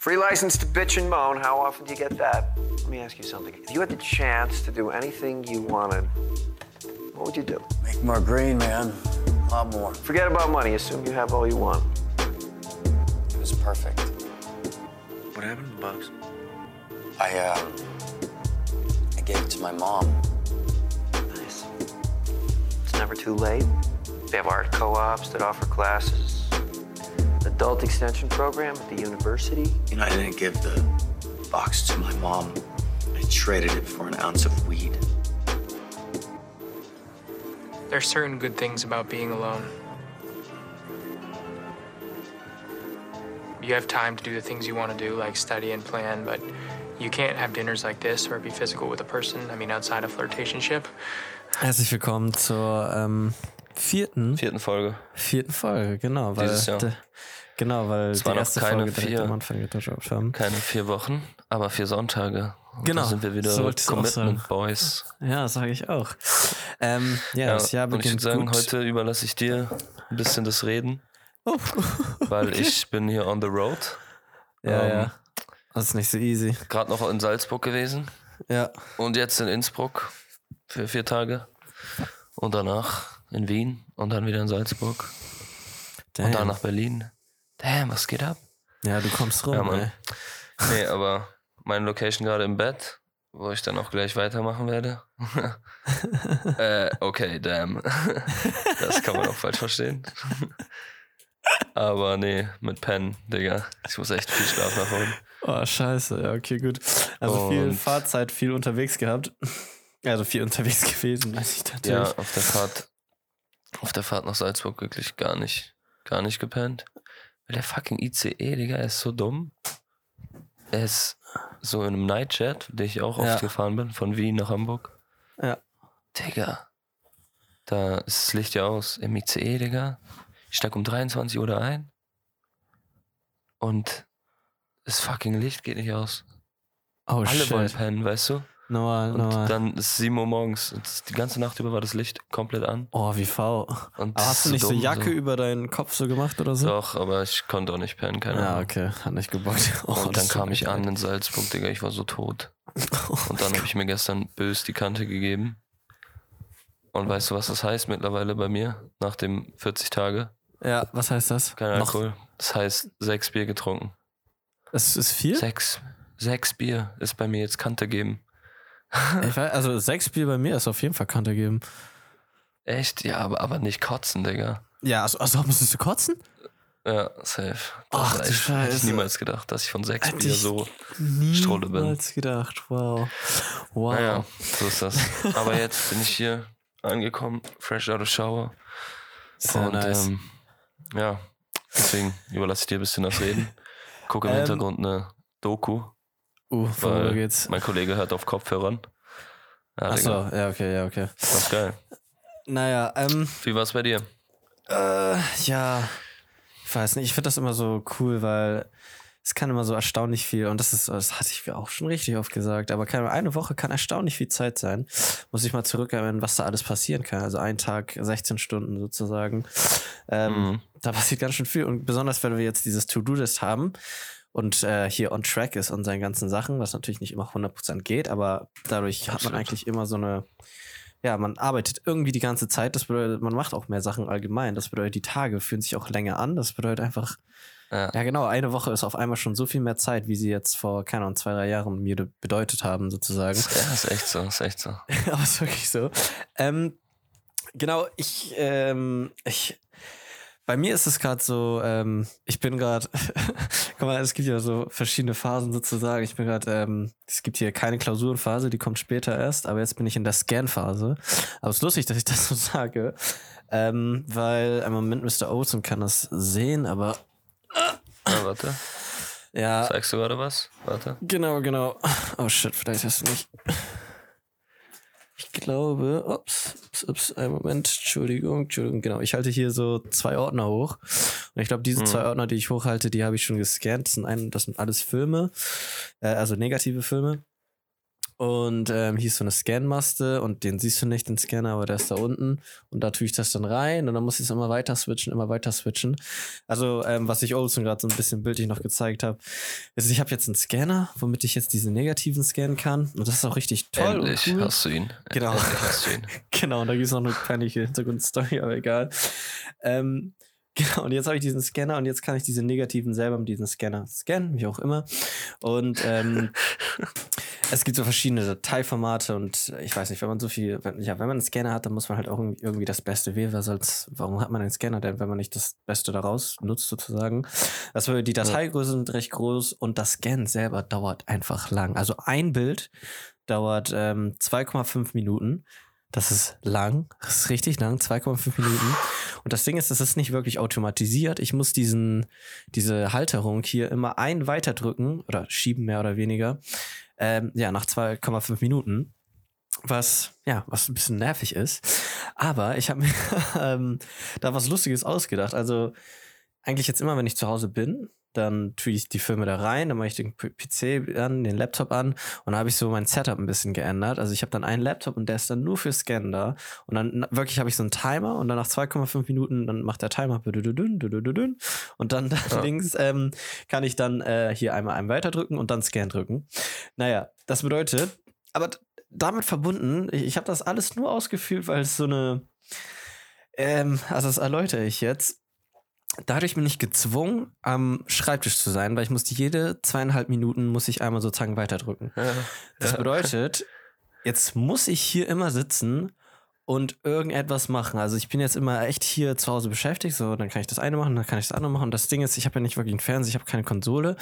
Free license to bitch and moan. How often do you get that? Let me ask you something. If you had the chance to do anything you wanted, what would you do? Make more green, man. A lot more. Forget about money. Assume you have all you want. It was perfect. What happened to the bugs? I, uh, I gave it to my mom. Nice. It's never too late. They have art co-ops that offer classes. Adult extension program at the university. You know, I didn't give the box to my mom. I traded it for an ounce of weed. There are certain good things about being alone. You have time to do the things you want to do, like study and plan, but you can't have dinners like this or be physical with a person. I mean, outside of flirtationship. Herzlich willkommen zur ähm, vierten, Vierten Folge. vierten Folge, genau. Weil, Dieses Jahr. Genau, weil Es waren noch keine vier. am Anfang gedroppt haben. Keine vier Wochen, aber vier Sonntage. Und Genau, Da sind wir wieder so Commitment. Boys. Ja, sage ich auch. Ähm, ja, das Jahr und ich beginnt würde sagen, gut. heute überlasse ich dir ein bisschen das Reden, Oh. weil ich bin hier on the road. ja, ähm, ja. Das ist nicht so easy. Gerade noch in Salzburg gewesen Ja. und jetzt in Innsbruck für vier Tage. Und danach in Wien und dann wieder in Salzburg. Und dann Damn. nach Berlin. Damn, was geht ab? Ja, du kommst rum, Ja, Mann. Nee, aber meine Location gerade im Bett, wo ich dann auch gleich weitermachen werde. äh, okay, damn. das kann man auch falsch verstehen. aber nee, mit Pen, Digga. Ich muss echt viel Schlaf nachholen. Oh, scheiße. Ja, okay, gut. Also viel Und- Fahrzeit, viel unterwegs gehabt. Also viel unterwegs gewesen, weiß ich natürlich. Ja, auf der Fahrt, auf der Fahrt nach Salzburg wirklich gar nicht, gar nicht gepennt. Der fucking ICE, Digga, ist so dumm. Er ist so in einem Nightjet, den ich auch oft Ja. gefahren bin, von Wien nach Hamburg. Ja. Digga. Da ist das Licht ja aus. Im ICE, Digga. Ich steig um 23 Uhr da ein. Und das fucking Licht geht nicht aus. Oh, Alle wollen shit. pennen, weißt du? Nochmal, Und nochmal. dann ist 7 Uhr morgens. Und die ganze Nacht über war das Licht komplett an. Oh, wie faul. Und Aber hast du nicht so Jacke über deinen Kopf so gemacht oder so? Doch, aber ich konnte auch nicht pennen, keine Ja, Ahnung. okay. Hat nicht gebockt. Oh, Und das dann kam ich an in Salzburg, Digga, ich war so tot. Oh Und dann habe ich mir gestern bös die Kante gegeben. Und weißt du, was das heißt mittlerweile bei mir? Nach dem 40 Tage? Ja, was heißt das? Kein Noch- Alkohol. Das heißt, sechs Bier getrunken. Es ist viel? Sechs. Sechs Bier ist bei mir jetzt Kante geben. Ich weiß, also sechs Bier bei mir ist auf jeden Fall Kante geben. Echt? Ja, aber, aber nicht kotzen, Digga. Ja, also, also musstest du kotzen? Ja, safe. Ach, Das du hätte ich- hätte ich Scheiße. niemals gedacht, dass ich von sechs Bier ich so. Strolle bin. Niemals gedacht. Wow. Wow. Naja, so ist das. Aber jetzt bin ich hier angekommen, fresh out of shower. Sehr und nice. ähm, ja, deswegen überlasse ich dir ein bisschen das Reden. Gucke im Ähm, Hintergrund eine Doku, uh, worüber weil geht's? mein Kollege hört auf Kopfhörern. Ja, Achso, ja, okay, ja, okay. das ist geil. Naja, ähm, Wie war's bei dir? Äh, ja, ich weiß nicht, ich finde das immer so cool, weil es kann immer so erstaunlich viel, und das ist, das hatte ich auch schon richtig oft gesagt, aber kann, eine Woche kann erstaunlich viel Zeit sein. Muss ich mal zurückerinnern, was da alles passieren kann. Also ein Tag, 16 Stunden sozusagen. Ähm, Mhm. Da passiert ganz schön viel. Und besonders, wenn wir jetzt dieses To-Do-List haben und äh, hier on track ist und seinen ganzen Sachen, was natürlich nicht immer 100% geht, aber dadurch hat man eigentlich immer so eine ja, man arbeitet irgendwie die ganze Zeit. Das bedeutet, man macht auch mehr Sachen allgemein. Das bedeutet, die Tage fühlen sich auch länger an. Das bedeutet einfach, Ja, ja genau, eine Woche ist auf einmal schon so viel mehr Zeit, wie sie jetzt vor, keine Ahnung, zwei, drei Jahren mir de- bedeutet haben, sozusagen. ja, ist echt so, ist echt so. Aber ist wirklich so. Ähm, genau, ich, ähm, ich, bei mir ist es gerade so, ähm, ich bin gerade, guck mal, es gibt ja so verschiedene Phasen sozusagen. Ich bin gerade, ähm, es gibt hier keine Klausurenphase, die kommt später erst, aber jetzt bin ich in der Scan-Phase. Aber es ist lustig, dass ich das so sage, ähm, weil im Moment Mr. Olsen kann das sehen, aber Ja, warte, ja, zeigst du gerade was? Warte. Genau, genau. Oh shit, vielleicht hast du nicht. Ich glaube, ups, ups, ups, einen Moment, Entschuldigung, Entschuldigung, genau. Ich halte hier so zwei Ordner hoch. Und ich glaube, diese Mhm. zwei Ordner, die ich hochhalte, die habe ich schon gescannt. Das sind, ein, das sind alles Filme, äh, also negative Filme. Und ähm, hier ist so eine Scanmaste und den siehst du nicht, den Scanner, aber der ist da unten. Und da tue ich das dann rein und dann muss ich es immer weiter switchen, immer weiter switchen. Also, ähm, was ich Olsen gerade so ein bisschen bildlich noch gezeigt habe, ist, ich habe jetzt einen Scanner, womit ich jetzt diese negativen scannen kann. Und das ist auch richtig toll. Endlich und cool. hast du ihn. Genau. Endlich hast du ihn. Genau, und da gibt es noch eine peinliche Hintergrundstory, aber egal. Ähm, genau, und jetzt habe ich diesen Scanner und jetzt kann ich diese negativen selber mit diesem Scanner scannen, wie auch immer. Und ähm, es gibt so verschiedene Dateiformate und ich weiß nicht, wenn man so viel, wenn, ja, wenn man einen Scanner hat, dann muss man halt auch irgendwie, irgendwie das Beste wählen, weil sonst, warum hat man einen Scanner denn, wenn man nicht das Beste daraus nutzt, sozusagen? War, die Dateigrößen sind recht groß und das Scannen selber dauert einfach lang. Also ein Bild dauert ähm, 2,5 Minuten. Das ist lang, das ist richtig lang, 2,5 Minuten. Und das Ding ist, das ist nicht wirklich automatisiert. Ich muss diesen, diese Halterung hier immer ein weiterdrücken oder schieben, mehr oder weniger. Ähm, ja, nach 2,5 Minuten. Was, ja, was ein bisschen nervig ist. Aber ich habe mir ähm, da was Lustiges ausgedacht. Also, eigentlich jetzt immer, wenn ich zu Hause bin, dann tue ich die Filme da rein, dann mache ich den PC an, den Laptop an und dann habe ich so mein Setup ein bisschen geändert. Also ich habe dann einen Laptop und der ist dann nur für Scannen da und dann wirklich habe ich so einen Timer und dann nach 2,5 Minuten dann macht der Timer und dann Ja. links ähm, kann ich dann äh, hier einmal einen weiterdrücken und dann Scan drücken. Naja, das bedeutet, aber damit verbunden, ich, ich habe das alles nur ausgeführt, weil es so eine, ähm, also das erläutere ich jetzt dadurch bin ich gezwungen, am Schreibtisch zu sein, weil ich musste jede zweieinhalb Minuten muss ich einmal sozusagen weiterdrücken. Ja. Das bedeutet, jetzt muss ich hier immer sitzen und irgendetwas machen. Also ich bin jetzt immer echt hier zu Hause beschäftigt, so dann kann ich das eine machen, dann kann ich das andere machen. Und das Ding ist, ich habe ja nicht wirklich einen Fernseher, ich habe keine Konsole.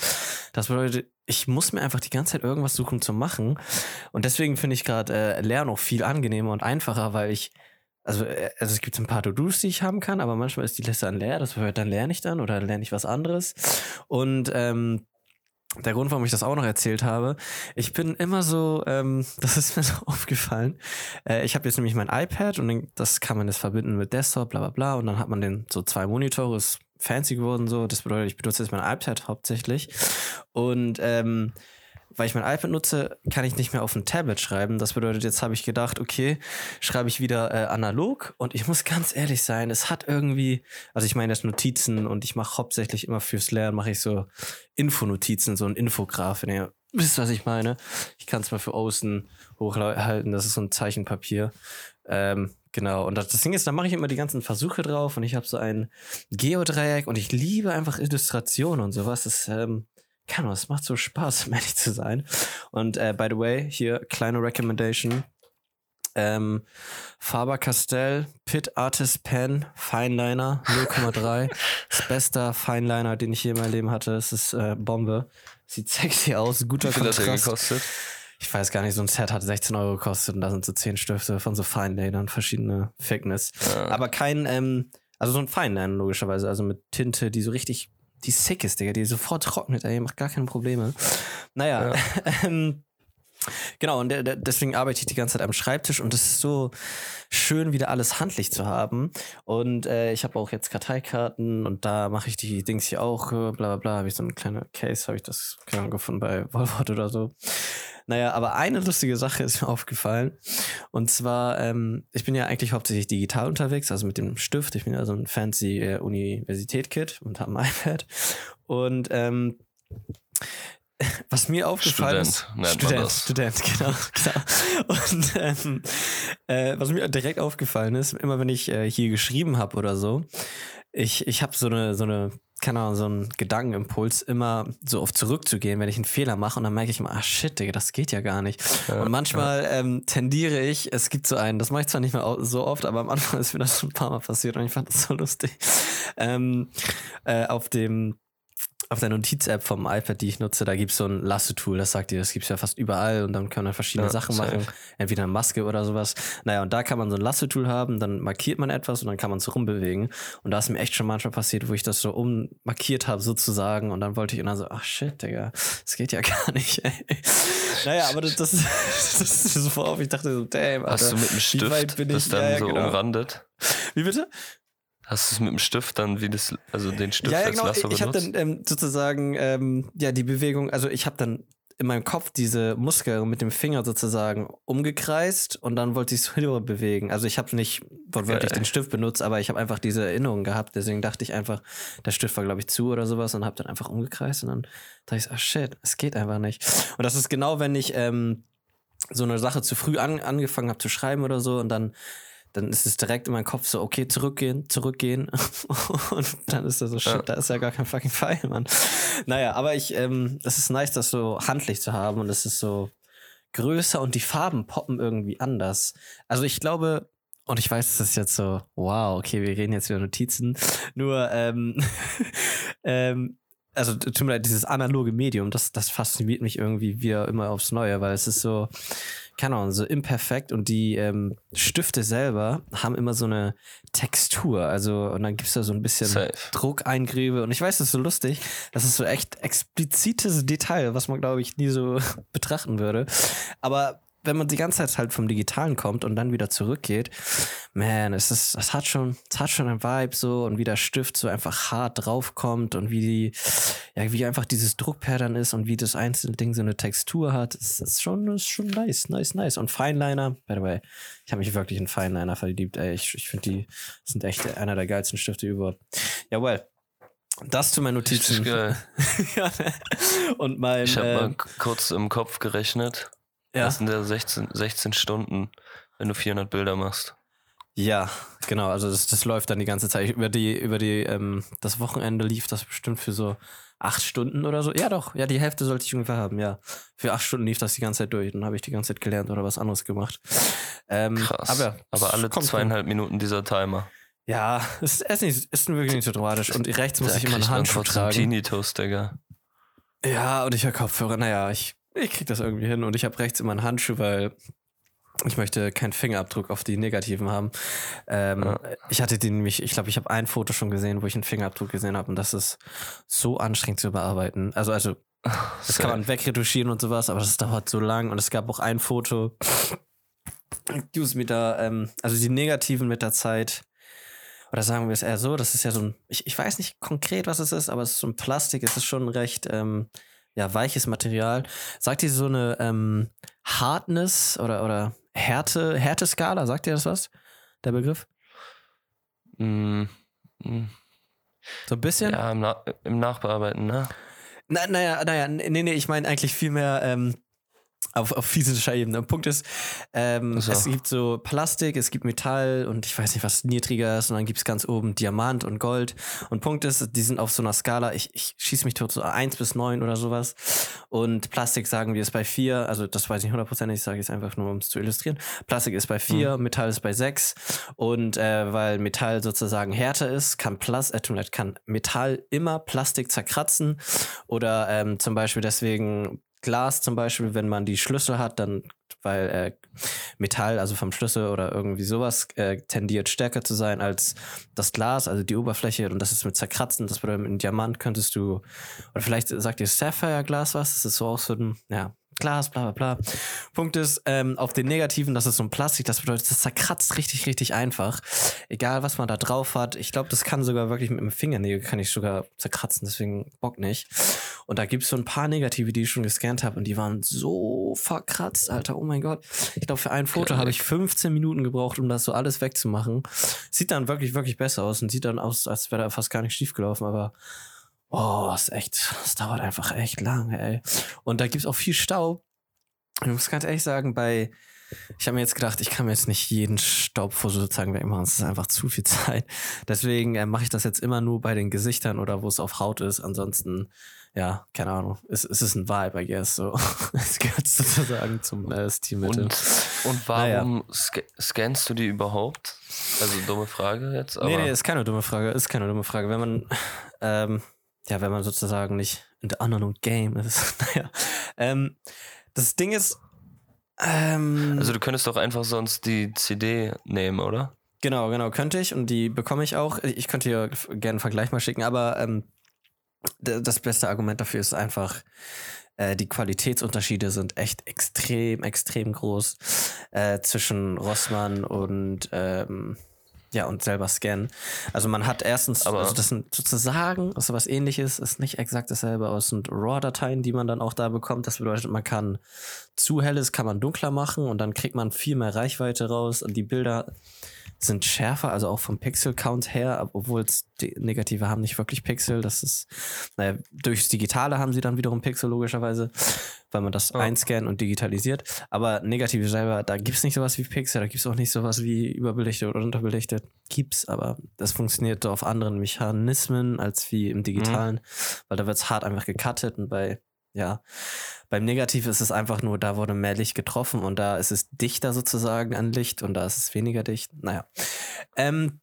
Das bedeutet, ich muss mir einfach die ganze Zeit irgendwas suchen zu machen. Und deswegen finde ich gerade äh, Lernen auch viel angenehmer und einfacher, weil ich also, äh, also es gibt ein paar To-Dos, die ich haben kann, aber manchmal ist die Liste dann leer. Das bedeutet, dann lerne ich dann oder lerne ich was anderes. Und ähm, der Grund, warum ich das auch noch erzählt habe, ich bin immer so, ähm, das ist mir so aufgefallen. Äh, ich habe jetzt nämlich mein iPad und das kann man jetzt verbinden mit Desktop, bla bla bla. Und dann hat man den so zwei Monitore, ist fancy geworden so. Das bedeutet, ich benutze jetzt mein iPad hauptsächlich. Und ähm, weil ich mein iPad nutze, kann ich nicht mehr auf ein Tablet schreiben. Das bedeutet, jetzt habe ich gedacht, okay, schreibe ich wieder äh, analog. Und ich muss ganz ehrlich sein, es hat irgendwie, also ich meine jetzt Notizen und ich mache hauptsächlich immer fürs Lernen, mache ich so Infonotizen, so ein Infograf, wenn ihr wisst, was ich meine. Ich kann es mal für außen hochhalten, das ist so ein Zeichenpapier. Ähm, genau, und das, das Ding ist, da mache ich immer die ganzen Versuche drauf und ich habe so ein Geodreieck und ich liebe einfach Illustrationen und sowas. Das, ähm, keine Ahnung, es macht so Spaß, um ehrlich zu sein. Und äh, by the way, hier kleine Recommendation. Ähm, Faber-Castell Pit Artist Pen Fineliner 0,3. das beste Fineliner, den ich je in meinem Leben hatte. Es ist äh, Bombe. Sieht sexy aus, guter Wie viel hat der Kontrast. gekostet? Ich weiß gar nicht, so ein Set hat 16 Euro gekostet und da sind so 10 Stifte von so Feinlinern, verschiedene Thickness. Ja. Aber kein, ähm, also so ein Feinliner logischerweise, also mit Tinte, die so richtig, die sick ist, Digga, die sofort trocknet, ey, macht gar keine Probleme. Naja, ähm, genau, und deswegen arbeite ich die ganze Zeit am Schreibtisch und es ist so schön, wieder alles handlich zu haben. Und äh, ich habe auch jetzt Karteikarten und da mache ich die Dings hier auch, äh, bla bla bla, habe ich so eine kleine Case, habe ich das Ahnung, gefunden bei Volvot oder so. Naja, aber eine lustige Sache ist mir aufgefallen. Und zwar, ähm, ich bin ja eigentlich hauptsächlich digital unterwegs, also mit dem Stift. Ich bin ja so ein fancy äh, Universität-Kid und habe ein iPad. Und ähm, was mir aufgefallen Student ist. Student. Student, genau, genau. Und ähm, äh, was mir direkt aufgefallen ist, immer wenn ich äh, hier geschrieben habe oder so, ich, ich habe so eine, so eine, keine Ahnung, so einen Gedankenimpuls, immer so oft zurückzugehen, wenn ich einen Fehler mache und dann merke ich immer, ah shit, Digga, das geht ja gar nicht. Ja, und manchmal ähm, tendiere ich, es gibt so einen, das mache ich zwar nicht mehr so oft, aber am Anfang ist mir das schon ein paar Mal passiert und ich fand das so lustig. Ähm, äh, auf dem auf der Notiz-App vom iPad, die ich nutze, da gibt's so ein Lasso-Tool, das sagt dir, das gibt's ja fast überall und dann kann man verschiedene Ja, Sachen safe. machen, entweder eine Maske oder sowas. Naja, und da kann man so ein Lasso-Tool haben, dann markiert man etwas und dann kann man es rumbewegen. Und da ist mir echt schon manchmal passiert, wo ich das so ummarkiert habe sozusagen und dann wollte ich und dann so, ach shit, Digga, das geht ja gar nicht, ey. Naja, aber das, das, das ist so vor auf, ich dachte so, damn, Alter, Hast du mit dem wie weit Stift bin ich? dann Ja, ja, so genau. umrandet? Wie bitte? Hast du es mit dem Stift dann wie das, also den Stift ja, ja, als genau. Lasso Ich habe dann ähm, sozusagen ähm, ja die Bewegung, also ich habe dann in meinem Kopf diese Muskel mit dem Finger sozusagen umgekreist und dann wollte ich es rüber bewegen. Also ich habe nicht wortwörtlich den Stift benutzt, aber ich habe einfach diese Erinnerung gehabt. Deswegen dachte ich einfach, der Stift war, glaube ich, zu oder sowas und habe dann einfach umgekreist und dann dachte ich, so, ah shit, es geht einfach nicht. Und das ist genau, wenn ich ähm, so eine Sache zu früh an, angefangen habe zu schreiben oder so und dann dann ist es direkt in meinem Kopf so, okay, zurückgehen, zurückgehen. und dann ist da so, shit, Ja. da ist ja gar kein fucking Pfeil, Mann. Naja, aber ich, ähm, es ist nice, das so handlich zu haben und es ist so größer und die Farben poppen irgendwie anders. Also ich glaube, und ich weiß, das ist jetzt so, wow, okay, wir reden jetzt über Notizen. Nur, ähm, ähm, also tut mir leid, dieses analoge Medium, das, das fasziniert mich irgendwie wieder immer aufs Neue, weil es ist so, keine Ahnung, so imperfekt und die ähm, Stifte selber haben immer so eine Textur. Also, und dann gibt's da so ein bisschen Safe. Druckeingrebe. Und ich weiß, das ist so lustig. Das ist so echt explizites Detail, was man, glaube ich, nie so betrachten würde. Aber wenn man die ganze Zeit halt vom Digitalen kommt und dann wieder zurückgeht, man, es ist, das hat schon, es hat schon einen Vibe so und wie der Stift so einfach hart draufkommt und wie die, ja, wie einfach dieses Druckpattern ist und wie das einzelne Ding so eine Textur hat, es ist schon, ist schon nice, nice, nice. Und Fineliner, by the way, ich habe mich wirklich in Fineliner verliebt, ey, ich, ich finde die sind echt einer der geilsten Stifte überhaupt. Jawohl. Das zu meinen Notizen. geil. ja, ne? und mein, Ich habe ähm, mal kurz im Kopf gerechnet. Ja. Das sind ja 16, 16 Stunden, wenn du 400 Bilder machst. Ja, genau. Also das, das läuft dann die ganze Zeit. Über die, über die, ähm, das Wochenende lief das bestimmt für so acht Stunden oder so. Ja, doch. Ja, die Hälfte sollte ich ungefähr haben, ja. Für acht Stunden lief das die ganze Zeit durch. Dann habe ich die ganze Zeit gelernt oder was anderes gemacht. Ähm, Krass. Aber, Aber alle zweieinhalb Minuten dieser Timer. hin. Ja, es ist, nicht, ist wirklich nicht so dramatisch. Und rechts muss Da ich immer einen Handschuh tragen. Tinnitus, Digga. Ja, und ich höre Kopfhörer. Naja, ich, ich krieg das irgendwie hin. Und ich habe rechts immer einen Handschuh, weil ich möchte keinen Fingerabdruck auf die negativen haben. Ähm, Ja. Ich hatte den nämlich, ich glaube, ich habe ein Foto schon gesehen, wo ich einen Fingerabdruck gesehen habe. Und das ist so anstrengend zu bearbeiten. Also, also, das kann man wegretuschieren und sowas, aber das dauert so lang. Und es gab auch ein Foto, excuse me, da, ähm, also die negativen mit der Zeit. Oder sagen wir es eher so, das ist ja so ein, ich, ich weiß nicht konkret, was es ist, aber es ist so ein Plastik, es ist schon recht, ähm, ja, weiches Material. Sagt ihr so eine ähm, Hardness oder, oder Härte, Härteskala, sagt ihr das was? Der Begriff? Mm, mm. So ein bisschen? Ja, im, Na im Nachbearbeiten, ne? Na, naja, naja, nee, nee, ich meine eigentlich viel mehr ähm, auf, auf physischer Ebene. Punkt ist, ähm, So. es gibt so Plastik, es gibt Metall und ich weiß nicht, was niedriger ist und dann gibt es ganz oben Diamant und Gold. Und Punkt ist, die sind auf so einer Skala, ich, ich schieße mich tot, so 1 bis 9 oder sowas. Und Plastik sagen wir ist bei 4, also das weiß ich hundertprozentig, ich sage jetzt einfach nur, um es zu illustrieren. Plastik ist bei 4, Metall ist bei 6 und äh, weil Metall sozusagen härter ist, kann, Plas äh, kann Metall immer Plastik zerkratzen oder ähm, zum Beispiel deswegen Glas zum Beispiel, wenn man die Schlüssel hat, dann, weil äh, Metall, also vom Schlüssel oder irgendwie sowas, äh, tendiert stärker zu sein als das Glas, also die Oberfläche. Und das ist mit zerkratzen, das bedeutet, mit einem Diamant könntest du, oder vielleicht sagt ihr Sapphire-Glas was, das ist so aus so einem, ja, Glas, bla bla bla. Punkt ist, ähm, auf den Negativen, das ist so ein Plastik, das bedeutet, das zerkratzt richtig, richtig einfach. Egal, was man da drauf hat. Ich glaube, das kann sogar wirklich mit dem Fingernägel, kann ich sogar zerkratzen, deswegen Bock nicht. Und da gibt es so ein paar Negative, die ich schon gescannt habe und die waren so verkratzt, Alter. Oh mein Gott. Ich glaube, für ein Foto habe ich 15 Minuten gebraucht, um das so alles wegzumachen. Sieht dann wirklich, wirklich besser aus und sieht dann aus, als wäre da fast gar nicht schief gelaufen, aber oh, ist echt, es dauert einfach echt lange, ey. Und da gibt es auch viel Staub. Ich muss ganz ehrlich sagen, bei, ich habe mir jetzt gedacht, ich kann mir jetzt nicht jeden Staubfoto sozusagen wegmachen. Das ist einfach zu viel Zeit. Deswegen äh, mache ich das jetzt immer nur bei den Gesichtern oder wo es auf Haut ist. Ansonsten, ja, keine Ahnung. Es, es ist ein Vibe, I guess. So. Es gehört sozusagen zum äh, Stilmittel. Und, und warum sca scannst du die überhaupt? Also dumme Frage jetzt, aber nee, nee, ist keine dumme Frage. Ist keine dumme Frage. Wenn man, ähm, ja, wenn man sozusagen nicht in der unknown game ist. naja. Ähm, das Ding ist, ähm, also du könntest doch einfach sonst die CD nehmen, oder? Genau, genau, könnte ich und die bekomme ich auch. Ich könnte hier gerne einen Vergleich mal schicken, aber ähm, das beste Argument dafür ist einfach, äh, die Qualitätsunterschiede sind echt extrem, extrem groß äh, zwischen Rossmann und ähm, ja, und selber scannen. Also man hat erstens, Aber- also das sind sozusagen, ist was ähnliches, ist nicht exakt dasselbe, aber es sind RAW-Dateien, die man dann auch da bekommt. Das bedeutet, man kann zu helles kann man dunkler machen und dann kriegt man viel mehr Reichweite raus und die Bilder sind schärfer, also auch vom Pixel-Count her, ob- obwohl es die Negative haben nicht wirklich Pixel. Das ist, naja, durchs Digitale haben sie dann wiederum Pixel, logischerweise, weil man das Ja. einscannt und digitalisiert. Aber Negative selber, da gibt es nicht sowas wie Pixel, da gibt es auch nicht sowas wie überbelichtet oder unterbelichtet. Gibt's, aber das funktioniert auf anderen Mechanismen als wie im Digitalen, weil da wird's hart einfach gecuttet und bei ja, beim Negativ ist es einfach nur, da wurde mehr Licht getroffen und da ist es dichter sozusagen an Licht und da ist es weniger dicht. Naja. Ähm,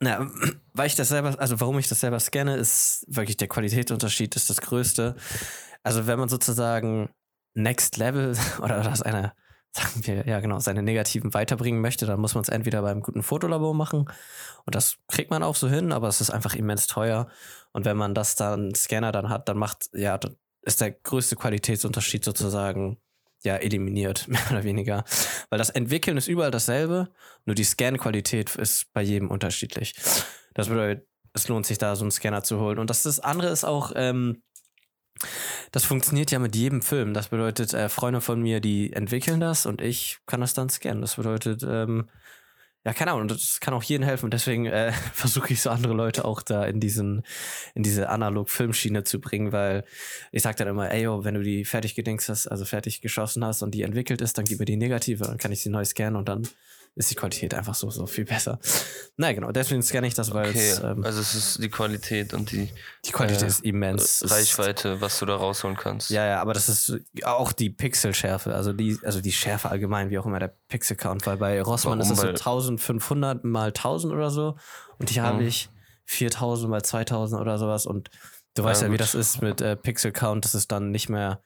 na, weil ich das selber, also warum ich das selber scanne, ist wirklich der Qualitätsunterschied ist das größte. Also wenn man sozusagen Next Level oder das eine, sagen wir, ja genau, seine Negativen weiterbringen möchte, dann muss man es entweder beim guten Fotolabor machen und das kriegt man auch so hin, aber es ist einfach immens teuer. Und wenn man das dann Scanner dann hat, dann macht, ja, dann ist der größte Qualitätsunterschied sozusagen ja eliminiert, mehr oder weniger. Weil das Entwickeln ist überall dasselbe, nur die Scan-Qualität ist bei jedem unterschiedlich. Das bedeutet, es lohnt sich da so einen Scanner zu holen. Und das, das andere ist auch, ähm, das funktioniert ja mit jedem Film. Das bedeutet, äh, Freunde von mir, die entwickeln das und ich kann das dann scannen. Das bedeutet, ähm, ja, keine Ahnung, das kann auch jedem helfen. Und deswegen äh, versuche ich so andere Leute auch da in diesen, in diese Analog-Filmschiene zu bringen, weil ich sag dann immer, ey, yo, wenn du die fertig gedingst hast, also fertig geschossen hast und die entwickelt ist, dann gib mir die negative, dann kann ich sie neu scannen und dann ist die Qualität einfach so, so viel besser. Na genau, deswegen scanne ich das, weil Okay, es, ähm, also es ist die Qualität und die die Qualität äh, ist immens. Reichweite, was du da rausholen kannst. Ja, ja, aber das ist auch die Pixelschärfe, also die, also die Schärfe allgemein, wie auch immer der Pixel-Count, weil bei Rossmann Warum? ist es so Weil- 1500 mal 1000 oder so und hier habe Mhm. ich 4000 mal 2000 oder sowas und du weißt ja, Ja, wie das ist mit äh, Pixel-Count, das ist dann nicht mehr,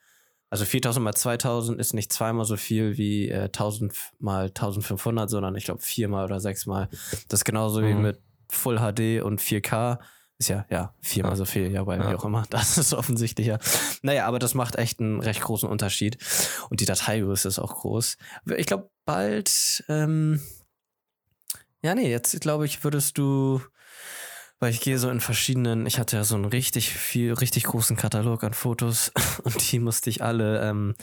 also 4000 mal 2000 ist nicht zweimal so viel wie äh, 1000 mal 1500, sondern ich glaube viermal oder sechsmal. Das ist genauso wie Mhm. mit Full HD und 4K. Ist ja, ja, viermal Ja. so viel, ja, weil Ja. wie auch immer. Das ist offensichtlicher. Naja, aber das macht echt einen recht großen Unterschied. Und die Dateigröße ist auch groß. Ich glaube, bald, ähm, ja, nee, jetzt glaube ich, würdest du, weil ich gehe so in verschiedenen, ich hatte ja so einen richtig viel, richtig großen Katalog an Fotos und die musste ich alle, ähm,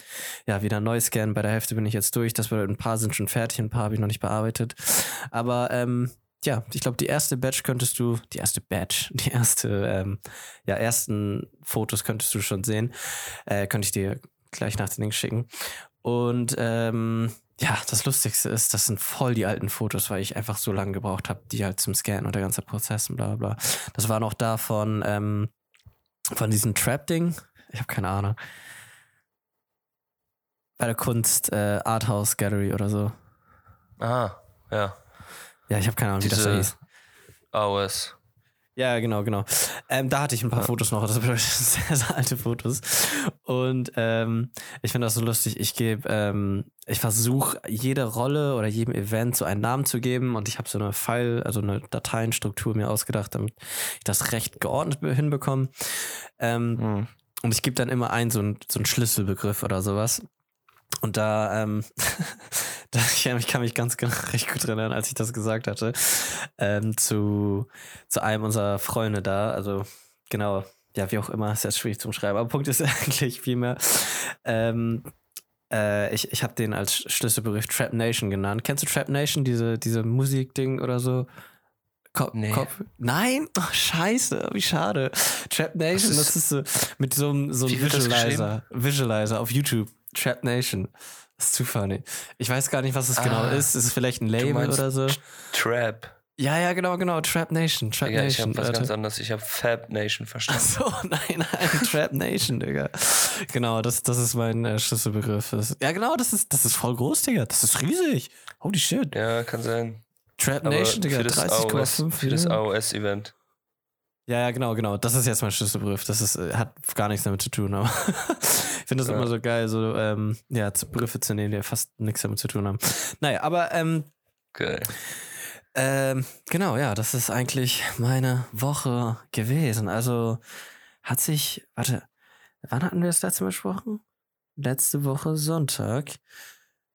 ja, wieder neu scannen. Bei der Hälfte bin ich jetzt durch. Das bedeutet, ein paar sind schon fertig, ein paar habe ich noch nicht bearbeitet. Aber, ähm, ja, ich glaube, die erste Batch könntest du, die erste Batch, die erste, ähm, ja, ersten Fotos könntest du schon sehen. Äh, könnte ich dir gleich nach den Links schicken. Und ähm, ja, das Lustigste ist, das sind voll die alten Fotos, weil ich einfach so lange gebraucht habe, die halt zum Scannen und der ganze Prozess und bla bla bla. Das war noch da von, ähm, von diesem Trap-Ding. Ich habe keine Ahnung. Bei der Kunst äh, Arthouse Gallery oder so. Ah, ja. Ja, ich habe keine Ahnung, wie das da Diese- hieß. AOS. Ja, genau, genau. Ähm, da hatte ich ein paar Fotos noch, das bedeutet sehr, sehr alte Fotos. Und ähm, ich finde das so lustig. Ich gebe, ähm, ich versuche jede Rolle oder jedem Event so einen Namen zu geben und ich habe so eine File, also eine Dateienstruktur mir ausgedacht, damit ich das recht geordnet be- hinbekomme. Ähm, Hm. und ich gebe dann immer einen so, einen so einen Schlüsselbegriff oder sowas. Und da, ähm, da ich, kann mich ganz genau recht gut erinnern, als ich das gesagt hatte, ähm, zu, zu einem unserer Freunde da. Also genau, ja, wie auch immer, ist jetzt schwierig zum Schreiben. Aber Punkt ist eigentlich vielmehr, ähm, äh, ich, ich habe den als Schlüsselbegriff Trap Nation genannt. Kennst du Trap Nation, diese, diese Musikding oder so? Ko Nee. Kopf Nein? Oh, scheiße, wie schade. Trap Nation, ist- das ist so mit so einem so Visualizer. Visualizer auf YouTube. Trap Nation. Das ist zu funny. Ich weiß gar nicht, was es genau Ah, ist. Ist es vielleicht ein Label oder so? Trap. Ja, ja, genau, genau. Trap Nation. Trap Digga, ich Nation. habe was Alter. ganz anderes. Ich habe Fab Nation Ach verstanden. so, nein, nein, Trap Nation, Digga. Genau, das, das ist mein äh, Schlüsselbegriff. Das, ja, genau, das ist, das ist voll groß, Digga. Das ist riesig. Holy shit. Ja, kann sein. Trap Aber Nation, Digga, für das AOS, 30,5. für das. AOS-Event. Ja, ja, genau, genau. Das ist jetzt mein Schlüsselbegriff. Das ist, äh, hat gar nichts damit zu tun, aber ich finde das Ja. immer so geil, so ähm, ja, zu- Begriffe zu nehmen, die fast nichts damit zu tun haben. Naja, aber ähm, Geil. ähm, genau, ja, das ist eigentlich meine Woche gewesen. Also hat sich, warte, wann hatten wir das letzte Mal besprochen? Letzte Woche Sonntag.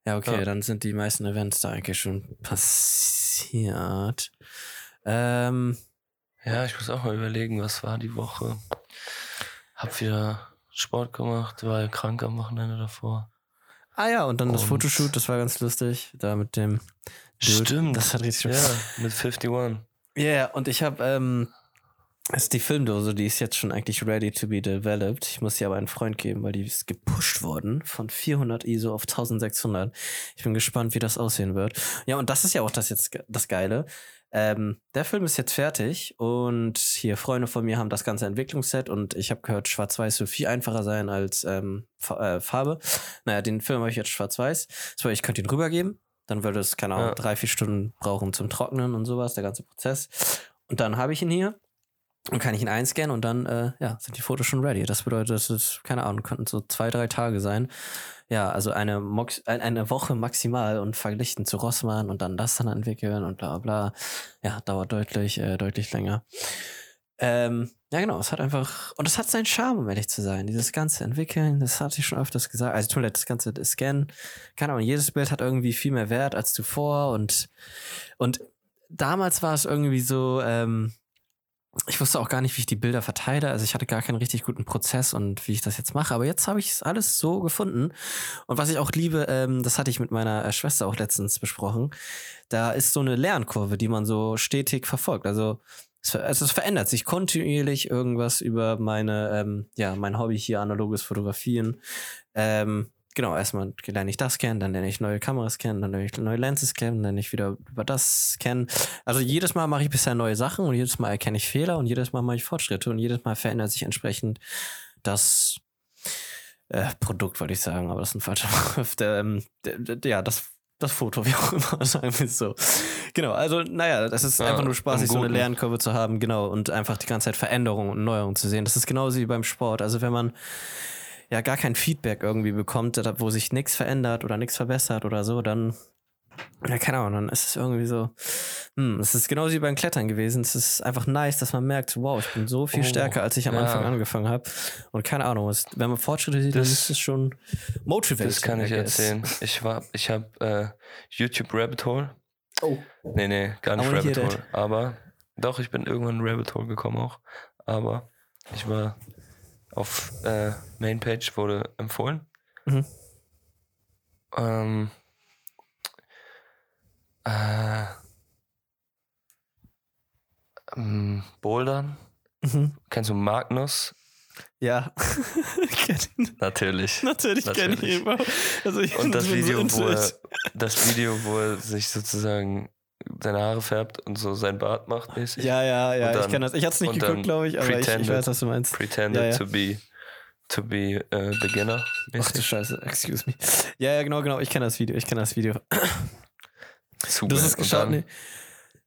Ja, okay, Ja. dann sind die meisten Events da eigentlich schon passiert. Ähm, Ja, ich muss auch mal überlegen, was war die Woche. Hab wieder Sport gemacht, war ja krank am Wochenende davor. ah ja, und dann das Und- Fotoshoot, das war ganz lustig. Da mit dem. Dude. Stimmt. Das hat richtig Ja, mit 51. Ja, yeah, und ich habe, ähm, das ist die Filmdose, die ist jetzt schon eigentlich ready to be developed. Ich muss sie aber einen Freund geben, weil die ist gepusht worden von 400 ISO auf 1600. Ich bin gespannt, wie das aussehen wird. Ja, und das ist ja auch das jetzt das Geile. Ähm, der Film ist jetzt fertig und hier Freunde von mir haben das ganze Entwicklungsset und ich habe gehört, Schwarz-Weiß soll viel einfacher sein als ähm, Fa äh, Farbe. Naja, den Film habe ich jetzt Schwarz-Weiß. Heißt, ich könnte ihn rübergeben. Dann würde es, keine Ahnung, Ja. drei, vier Stunden brauchen zum Trocknen und sowas, der ganze Prozess. Und dann habe ich ihn hier und kann ich ihn einscannen und dann, äh, ja, sind die Fotos schon ready. Das bedeutet, das ist, keine Ahnung, könnten so zwei, drei Tage sein. Ja, also eine, Mox ein- eine Woche maximal und verglichen zu Rossmann und dann das dann entwickeln und bla bla. Ja, dauert deutlich, äh, deutlich länger. Ähm, ja, genau, es hat einfach, und es hat seinen Charme, um ehrlich zu sein. Dieses ganze Entwickeln, das hatte ich schon öfters gesagt. Also, leid, das ganze Scannen, keine Ahnung, jedes Bild hat irgendwie viel mehr Wert als zuvor und, und damals war es irgendwie so, ähm, ich wusste auch gar nicht, wie ich die Bilder verteile. Also ich hatte gar keinen richtig guten Prozess und wie ich das jetzt mache. Aber jetzt habe ich es alles so gefunden. Und was ich auch liebe, ähm, das hatte ich mit meiner äh, Schwester auch letztens besprochen. Da ist so eine Lernkurve, die man so stetig verfolgt. Also es, also es verändert sich kontinuierlich irgendwas über meine, ähm, ja, mein Hobby hier, analoges Fotografieren. Ähm, genau, erstmal lerne ich das kennen, dann lerne ich neue Kameras kennen, dann lerne ich neue Lenses kennen, dann lerne ich wieder über das kennen. Also jedes Mal mache ich bisher neue Sachen und jedes Mal erkenne ich Fehler und jedes Mal mache ich Fortschritte und jedes Mal verändert sich entsprechend das äh, Produkt, wollte ich sagen, aber das ist ein falscher Begriff. Ähm, ja, das, das Foto, wie auch immer, sagen wir es so. Genau, also naja, das ist Ja, einfach nur spaßig, so eine. Lernkurve zu haben, genau, und einfach die ganze Zeit Veränderungen und Neuerungen zu sehen. Das ist genauso wie beim Sport. Also wenn man ja gar kein Feedback irgendwie bekommt, wo sich nichts verändert oder nichts verbessert oder so, dann, ja, keine Ahnung, dann ist es irgendwie so, hm, es ist genauso wie beim Klettern gewesen. Es ist einfach nice, dass man merkt, wow, ich bin so viel Oh, stärker, als ich am ja. Anfang angefangen habe. Und keine Ahnung, es, wenn man Fortschritte sieht, dann Das- ist es schon motivating. Das kann ich erzählen. Ich war, ich habe äh, YouTube Rabbit Hole. Oh. Nee, nee, gar nicht Rabbit Hole. Aber doch, ich bin irgendwann in Rabbit Hole gekommen auch. Aber ich war auf äh, Mainpage wurde empfohlen. Mhm. Ähm, äh, ähm, Bouldern. Mhm. Kennst du Magnus? Ja. ihn. Natürlich. Natürlich kenne ich Natürlich. ihn. Also ich Und das so Video, into wo er, das Video, wo er sich sozusagen seine Haare färbt und so sein Bart macht mäßig. Ja, ja, ja, Und ich dann- kenne das. Ich hatte es nicht geguckt, dann glaube ich, aber ich, ich weiß, was du meinst. Pretended Ja, ja. to be to be äh, beginner. Ach du mäßig. Scheiße, excuse me. Ja, ja, genau, genau. Ich kenne das Video. Ich kenne das Video. Hast geil. es Und geschaut, dann, ne?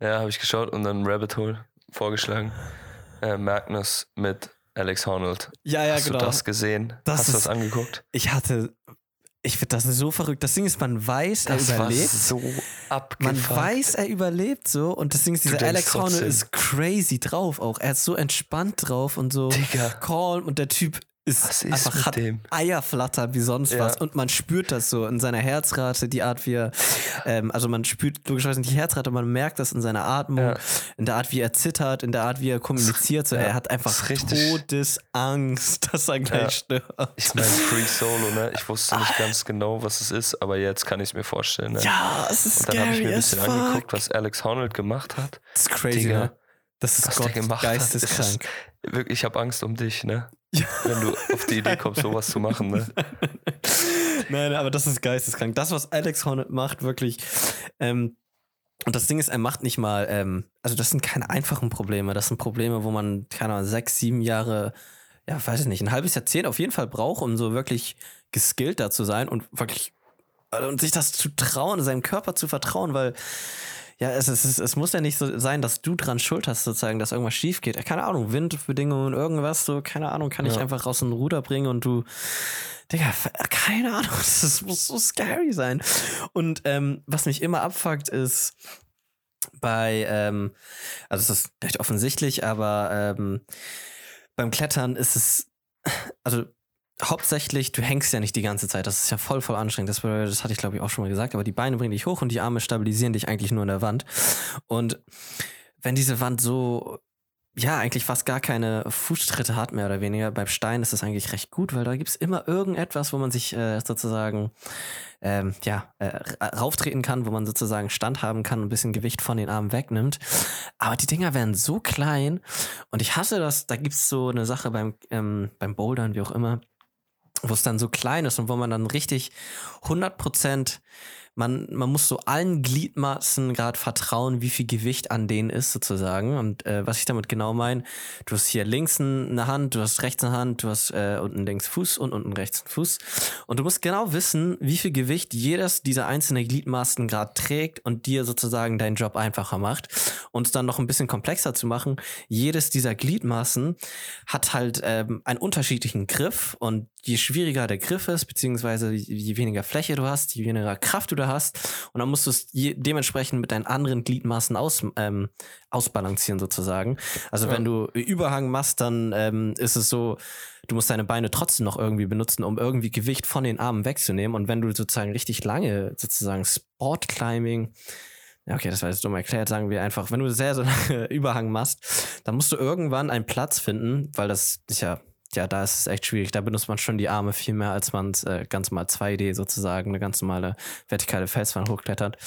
Ja, habe ich geschaut und dann Rabbit Hole vorgeschlagen. Äh, Magnus mit Alex Honnold. Ja, ja, Hast genau. du das gesehen? Das Hast du das ist- angeguckt? Ich hatte. Ich finde das so verrückt. Das Ding ist, man weiß, Das er überlebt. so Man abgefuckt. weiß, er überlebt so. Und das Ding ist, dieser Alex Horne trotzdem. ist crazy drauf auch. Er ist so entspannt drauf und so Digga. calm. Und der Typ ist, Was ist einfach hat dem? Eierflatter wie sonst Ja. was. Und man spürt das so in seiner Herzrate, die Art, wie er, ähm, also man spürt logischerweise nicht die Herzrate, man merkt das in seiner Atmung, Ja. in der Art, wie er zittert, in der Art, wie er kommuniziert. So, Ja, er hat einfach ist. Todesangst, dass er gleich stirbt. Ich meine, Free Solo, ne? Ich wusste nicht ganz genau, was es ist, aber jetzt kann ich es mir vorstellen. Ne? ja, es ist Und dann habe ich mir ein bisschen angeguckt, was Alex Honnold gemacht hat. Das ist crazy, Digga, ne? Das ist was Gott der gemacht hat, geisteskrank. ist Wirklich, ich habe Angst um dich, ne? Wenn du auf die Idee kommst, sowas zu machen, ne? Nein, aber das ist geisteskrank. Das, was Alex Hornet macht, wirklich. Ähm, und das Ding ist, er macht nicht mal, ähm, also das sind keine einfachen Probleme. Das sind Probleme, wo man, keine Ahnung, sechs, sieben Jahre, ja, weiß ich nicht, ein halbes Jahrzehnt auf jeden Fall braucht, um so wirklich geskillt da zu sein und wirklich also, und sich das zu trauen, seinem Körper zu vertrauen, weil ja, es, es, es, muss ja nicht so sein, dass du dran schuld hast, sozusagen, dass irgendwas schief geht. Keine Ahnung, Windbedingungen, irgendwas, so, keine Ahnung, kann ich Ja. einfach aus dem Ruder bringen und du, Digga, keine Ahnung, das muss so scary sein. Und ähm, was mich immer abfuckt, ist bei, ähm, also es ist recht offensichtlich, aber ähm, beim Klettern ist es, also hauptsächlich, du hängst ja nicht die ganze Zeit. Das ist ja voll, voll anstrengend. Das, das hatte ich, glaube ich, auch schon mal gesagt. Aber die Beine bringen dich hoch und die Arme stabilisieren dich eigentlich nur in der Wand. Und wenn diese Wand so, ja, eigentlich fast gar keine Fußtritte hat, mehr oder weniger, beim Stein ist das eigentlich recht gut, weil da gibt's immer irgendetwas, wo man sich äh, sozusagen ähm, ja, äh, rauftreten kann, wo man sozusagen Stand haben kann und ein bisschen Gewicht von den Armen wegnimmt. Aber die Dinger werden so klein und ich hasse das, da gibt's so eine Sache beim, ähm, beim Bouldern, wie auch immer, wo es dann so klein ist und wo man dann richtig 100 Prozent man, man muss so allen Gliedmaßen gerade vertrauen, wie viel Gewicht an denen ist sozusagen. Und äh, was ich damit genau meine, du hast hier links eine Hand, du hast rechts eine Hand, du hast äh, unten links Fuß und unten rechts einen Fuß. Und du musst genau wissen, wie viel Gewicht jedes dieser einzelnen Gliedmaßen gerade trägt und dir sozusagen deinen Job einfacher macht. Und es dann noch ein bisschen komplexer zu machen, jedes dieser Gliedmaßen hat halt ähm, einen unterschiedlichen Griff und je schwieriger der Griff ist, beziehungsweise je weniger Fläche du hast, je weniger Kraft du da hast, und dann musst du es dementsprechend mit deinen anderen Gliedmaßen aus, ähm, ausbalancieren sozusagen. Also ja. wenn du Überhang machst, dann ähm, ist es so, du musst deine Beine trotzdem noch irgendwie benutzen, um irgendwie Gewicht von den Armen wegzunehmen. Und wenn du sozusagen richtig lange sozusagen Sportclimbing ja, okay, das war jetzt dumm erklärt. Sagen wir einfach, wenn du sehr, sehr lange Überhang machst, dann musst du irgendwann einen Platz finden, weil das ist ja ja, da ist es echt schwierig. Da benutzt man schon die Arme viel mehr, als man äh, ganz normal 2D sozusagen, eine ganz normale vertikale Felswand hochklettert.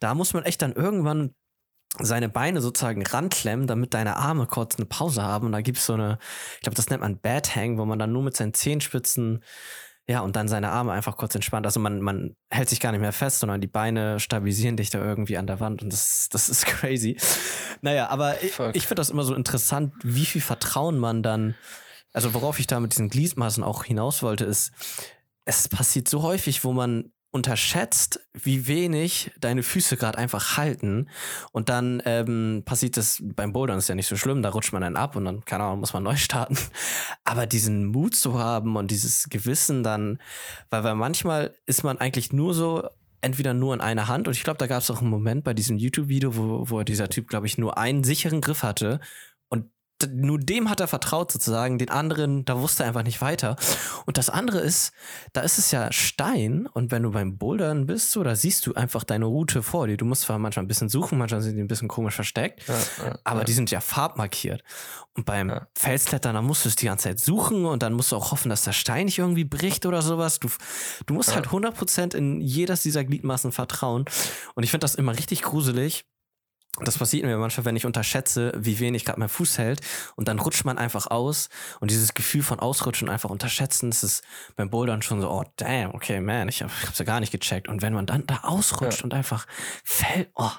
Da muss man echt dann irgendwann seine Beine sozusagen ranklemmen, damit deine Arme kurz eine Pause haben. Und da gibt es so eine, ich glaube, das nennt man Bad Hang, wo man dann nur mit seinen Zehenspitzen ja, und dann seine Arme einfach kurz entspannt. Also man, man hält sich gar nicht mehr fest, sondern die Beine stabilisieren dich da irgendwie an der Wand und das, das ist crazy. Naja, aber ich, ich finde das immer so interessant, wie viel Vertrauen man dann also worauf ich da mit diesen Gliedmaßen auch hinaus wollte, ist, es passiert so häufig, wo man unterschätzt, wie wenig deine Füße gerade einfach halten. Und dann ähm, passiert das beim Bouldern ist ja nicht so schlimm, da rutscht man dann ab und dann, keine Ahnung, muss man neu starten. Aber diesen Mut zu haben und dieses Gewissen dann, weil, weil manchmal ist man eigentlich nur so, entweder nur in einer Hand und ich glaube, da gab es auch einen Moment bei diesem YouTube-Video, wo, wo dieser Typ, glaube ich, nur einen sicheren Griff hatte nur dem hat er vertraut sozusagen, den anderen, da wusste er einfach nicht weiter. Und das andere ist, da ist es ja Stein und wenn du beim Bouldern bist, so, da siehst du einfach deine Route vor dir. Du musst zwar manchmal ein bisschen suchen, manchmal sind die ein bisschen komisch versteckt, ja, ja, aber ja. die sind ja farbmarkiert. Und beim Felsklettern, da musst du es die ganze Zeit suchen und dann musst du auch hoffen, dass der Stein nicht irgendwie bricht oder sowas. Du, du musst halt 100% in jedes dieser Gliedmaßen vertrauen. Und ich finde das immer richtig gruselig das passiert mir manchmal, wenn ich unterschätze, wie wenig gerade mein Fuß hält und dann rutscht man einfach aus und dieses Gefühl von Ausrutschen einfach unterschätzen, das ist beim Bouldern schon so, oh damn, okay, man, ich, hab, ich hab's ja gar nicht gecheckt und wenn man dann da ausrutscht ja. und einfach fällt, oh,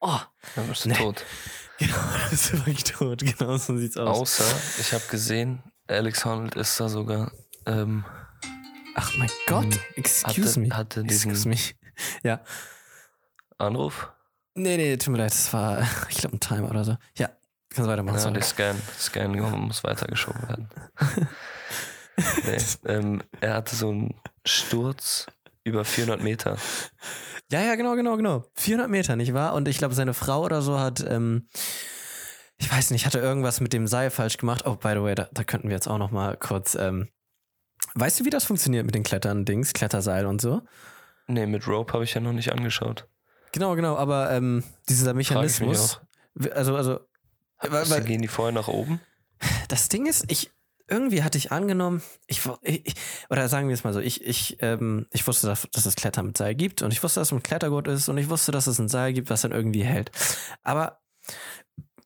oh. Dann bist du nee. tot. Genau, dann bist du wirklich tot, genau so sieht's aus. Außer, ich habe gesehen, Alex Honnold ist da sogar, ähm, Ach mein Gott, ähm, excuse hatte, me. Hatte diesen excuse me. Ja. Anruf? Nee, nee, tut mir leid, das war, ich glaube, ein Timer oder so. Ja, kannst weitermachen. Ja, der Scan, Scan muss weitergeschoben werden. nee, ähm, er hatte so einen Sturz über 400 Meter. Ja, ja, genau, genau, genau. 400 Meter, nicht wahr? Und ich glaube, seine Frau oder so hat, ähm, ich weiß nicht, hatte irgendwas mit dem Seil falsch gemacht. Oh, by the way, da, da könnten wir jetzt auch noch mal kurz, ähm, weißt du, wie das funktioniert mit den Klettern-Dings, Kletterseil und so? Nee, mit Rope habe ich ja noch nicht angeschaut. Genau, genau, aber ähm, dieser Mechanismus. Also, also. Weil, weil, gehen die vorher nach oben? Das Ding ist, ich, irgendwie hatte ich angenommen, ich, ich oder sagen wir es mal so, ich, ich, ähm, ich wusste, dass, dass es Klettern mit Seil gibt und ich wusste, dass es ein Klettergurt ist und ich wusste, dass es ein Seil gibt, was dann irgendwie hält. Aber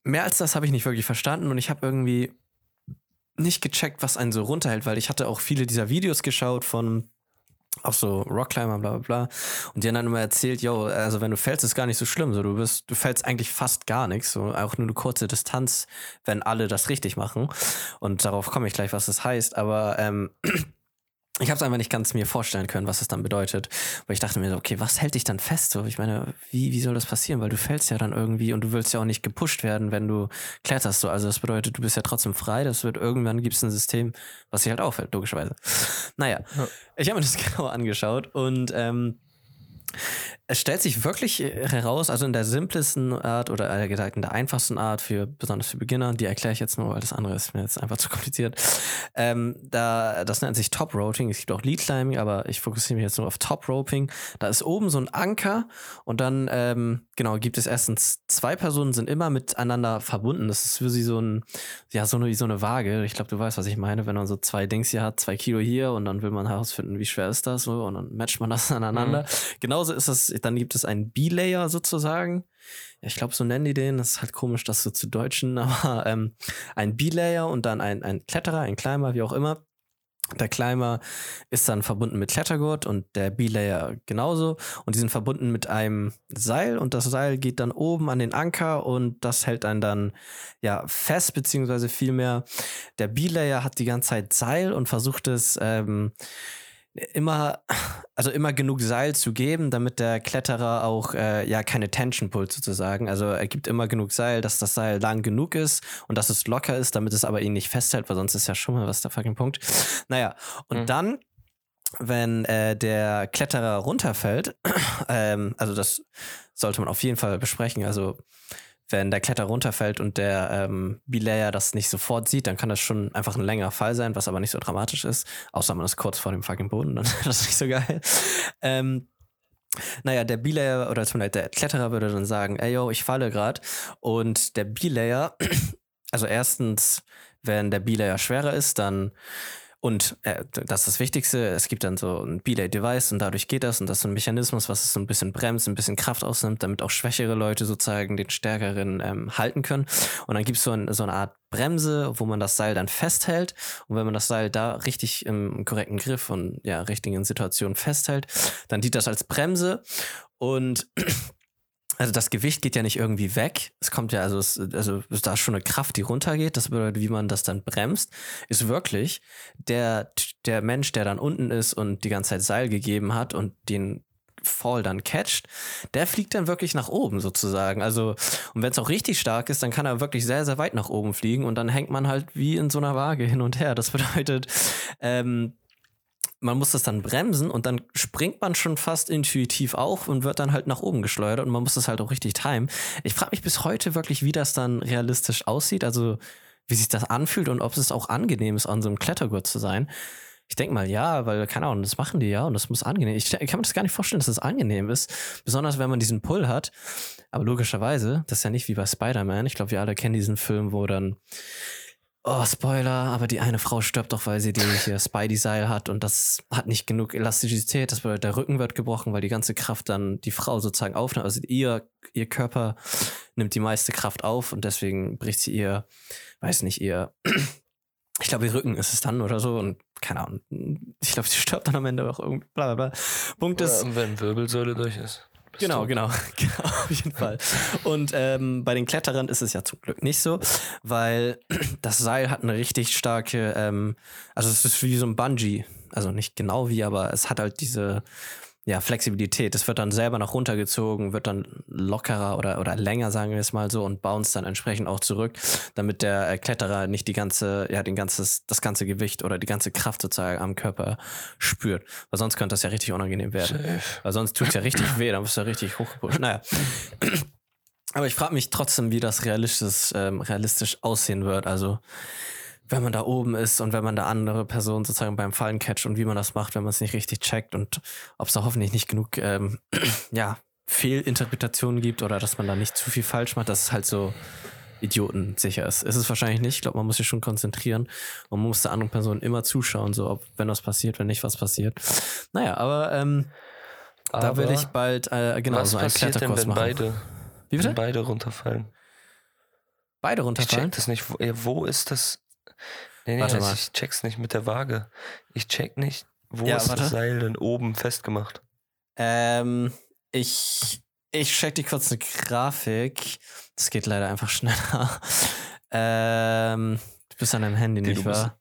mehr als das habe ich nicht wirklich verstanden und ich habe irgendwie nicht gecheckt, was einen so runterhält, weil ich hatte auch viele dieser Videos geschaut von auch so Rockclimber, bla bla bla. Und die haben dann immer erzählt, yo, also wenn du fällst, ist gar nicht so schlimm. So, du bist, du fällst eigentlich fast gar nichts. So, auch nur eine kurze Distanz, wenn alle das richtig machen. Und darauf komme ich gleich, was das heißt. Aber ähm, ich habe es einfach nicht ganz mir vorstellen können, was es dann bedeutet. Weil ich dachte mir so, okay, was hält dich dann fest? So, ich meine, wie, wie soll das passieren? Weil du fällst ja dann irgendwie und du willst ja auch nicht gepusht werden, wenn du kletterst. So. Also das bedeutet, du bist ja trotzdem frei. Das wird irgendwann gibt es ein System, was sich halt auffällt, logischerweise. Naja, ja. ich habe mir das genau angeschaut und ähm, Es stellt sich wirklich äh, heraus, also in der simplesten Art oder eher gesagt in der einfachsten Art für besonders für Beginner, die erkläre ich jetzt nur, weil das andere ist mir jetzt einfach zu kompliziert. Ähm, da, das nennt sich Top Roping. Es gibt auch Lead Climbing, aber ich fokussiere mich jetzt nur auf Top Roping. Da ist oben so ein Anker und dann ähm, genau gibt es erstens zwei Personen sind immer miteinander verbunden. Das ist für sie so ein ja so eine wie so eine Waage. Ich glaube, du weißt, was ich meine, wenn man so zwei Dings hier hat, zwei Kilo hier und dann will man herausfinden, wie schwer ist das so und dann matcht man das aneinander. Mhm. Genauso ist das dann gibt es einen B-Layer sozusagen. Ja, ich glaube, so nennen die den. Das ist halt komisch, das so zu deutschen, aber ähm, ein B-Layer und dann ein, ein Kletterer, ein Climber, wie auch immer. Der Climber ist dann verbunden mit Klettergurt und der B-Layer genauso. Und die sind verbunden mit einem Seil und das Seil geht dann oben an den Anker und das hält einen dann ja fest, beziehungsweise vielmehr der B-Layer hat die ganze Zeit Seil und versucht es ähm, immer, also immer genug Seil zu geben, damit der Kletterer auch äh, ja keine Tension pullt sozusagen. Also er gibt immer genug Seil, dass das Seil lang genug ist und dass es locker ist, damit es aber ihn nicht festhält, weil sonst ist ja schon mal was der fucking Punkt. Naja, und mhm. dann wenn äh, der Kletterer runterfällt, ähm, also das sollte man auf jeden Fall besprechen. Also wenn der Kletter runterfällt und der ähm, B-Layer das nicht sofort sieht, dann kann das schon einfach ein längerer Fall sein, was aber nicht so dramatisch ist. Außer man ist kurz vor dem fucking Boden, dann ist das nicht so geil. Ähm, naja, der B-Layer oder zum Beispiel der Kletterer würde dann sagen, ey yo, ich falle gerade. Und der B-Layer, also erstens, wenn der B-Layer schwerer ist, dann und äh, das ist das Wichtigste, es gibt dann so ein Belay-Device und dadurch geht das und das ist ein Mechanismus, was es so ein bisschen bremst, ein bisschen Kraft ausnimmt, damit auch schwächere Leute sozusagen den stärkeren ähm, halten können. Und dann gibt es so, ein, so eine Art Bremse, wo man das Seil dann festhält. Und wenn man das Seil da richtig im korrekten Griff und ja, richtigen Situationen festhält, dann dient das als Bremse. Und also das Gewicht geht ja nicht irgendwie weg. Es kommt ja, also, es, also da ist schon eine Kraft, die runtergeht. Das bedeutet, wie man das dann bremst, ist wirklich der, der Mensch, der dann unten ist und die ganze Zeit Seil gegeben hat und den Fall dann catcht, der fliegt dann wirklich nach oben sozusagen. Also, und wenn es auch richtig stark ist, dann kann er wirklich sehr, sehr weit nach oben fliegen und dann hängt man halt wie in so einer Waage hin und her. Das bedeutet, ähm, man muss das dann bremsen und dann springt man schon fast intuitiv auf und wird dann halt nach oben geschleudert und man muss das halt auch richtig timen. Ich frage mich bis heute wirklich, wie das dann realistisch aussieht, also wie sich das anfühlt und ob es auch angenehm ist, an so einem Klettergurt zu sein. Ich denke mal ja, weil, keine Ahnung, das machen die ja und das muss angenehm. Ich, ich kann mir das gar nicht vorstellen, dass das angenehm ist. Besonders wenn man diesen Pull hat. Aber logischerweise, das ist ja nicht wie bei Spider-Man. Ich glaube, wir alle kennen diesen Film, wo dann Oh, Spoiler, aber die eine Frau stirbt doch, weil sie die hier Spidey-Seil hat und das hat nicht genug Elastizität. Das bedeutet, der Rücken wird gebrochen, weil die ganze Kraft dann die Frau sozusagen aufnimmt. Also ihr, ihr Körper nimmt die meiste Kraft auf und deswegen bricht sie ihr, weiß nicht, ihr, ich glaube, ihr Rücken ist es dann oder so und keine Ahnung. Ich glaube, sie stirbt dann am Ende auch irgendwie, bla bla bla. Punkt ist. Ja, wenn Wirbelsäule durch ist. Genau, genau, genau, auf jeden Fall. Und ähm, bei den Kletterern ist es ja zum Glück nicht so, weil das Seil hat eine richtig starke, ähm, also es ist wie so ein Bungee, also nicht genau wie, aber es hat halt diese ja, Flexibilität. Das wird dann selber noch runtergezogen, wird dann lockerer oder, oder länger, sagen wir es mal so, und bounce dann entsprechend auch zurück, damit der äh, Kletterer nicht die ganze, ja, den ganzes, das ganze Gewicht oder die ganze Kraft sozusagen am Körper spürt. Weil sonst könnte das ja richtig unangenehm werden. Safe. Weil sonst tut es ja richtig weh, dann wirst du ja richtig hochgepusht. Naja. Aber ich frage mich trotzdem, wie das realistisch, ähm, realistisch aussehen wird. Also, wenn man da oben ist und wenn man da andere Personen sozusagen beim Fallen catcht und wie man das macht, wenn man es nicht richtig checkt und ob es da hoffentlich nicht genug ähm, ja, Fehlinterpretationen gibt oder dass man da nicht zu viel falsch macht, dass es halt so idiotensicher ist. Ist es wahrscheinlich nicht. Ich glaube, man muss sich schon konzentrieren und man muss der anderen Person immer zuschauen, so ob, wenn was passiert, wenn nicht was passiert. Naja, aber, ähm, aber da will ich bald äh, genau so einen Kletterkurs denn, wenn machen. Beide, Wie bitte? Wenn beide runterfallen. Beide runterfallen? Ich check das nicht. Wo, wo ist das? Nee, nee, Warte also mal. ich check's nicht mit der Waage. Ich check nicht, wo Ja, ist warte. das Seil denn oben festgemacht? Ähm, ich, ich check dir kurz eine Grafik. Das geht leider einfach schneller. Ähm, du bist an deinem Handy, Die nicht wahr?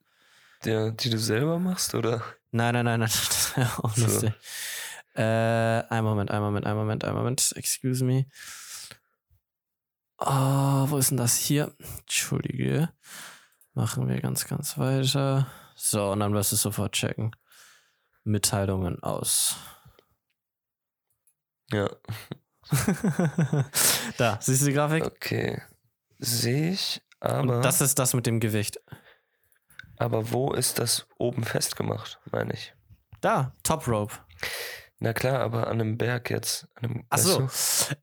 Der, die du selber machst, oder? Nein, nein, nein, nein, das wäre auch So. lustig. Äh, ein Moment, ein Moment, ein Moment, ein Moment. Excuse me. Oh, wo ist denn das hier? Entschuldige. Machen wir ganz, ganz weiter. So, und dann wirst du sofort checken. Mitteilungen aus. Ja, da, siehst du die Grafik? okay. Sehe ich, aber, Und das ist das mit dem Gewicht. aber wo ist das oben festgemacht, meine ich? Da, Top Rope. Na klar, aber an einem Berg jetzt. An einem, Ach weißt so, du?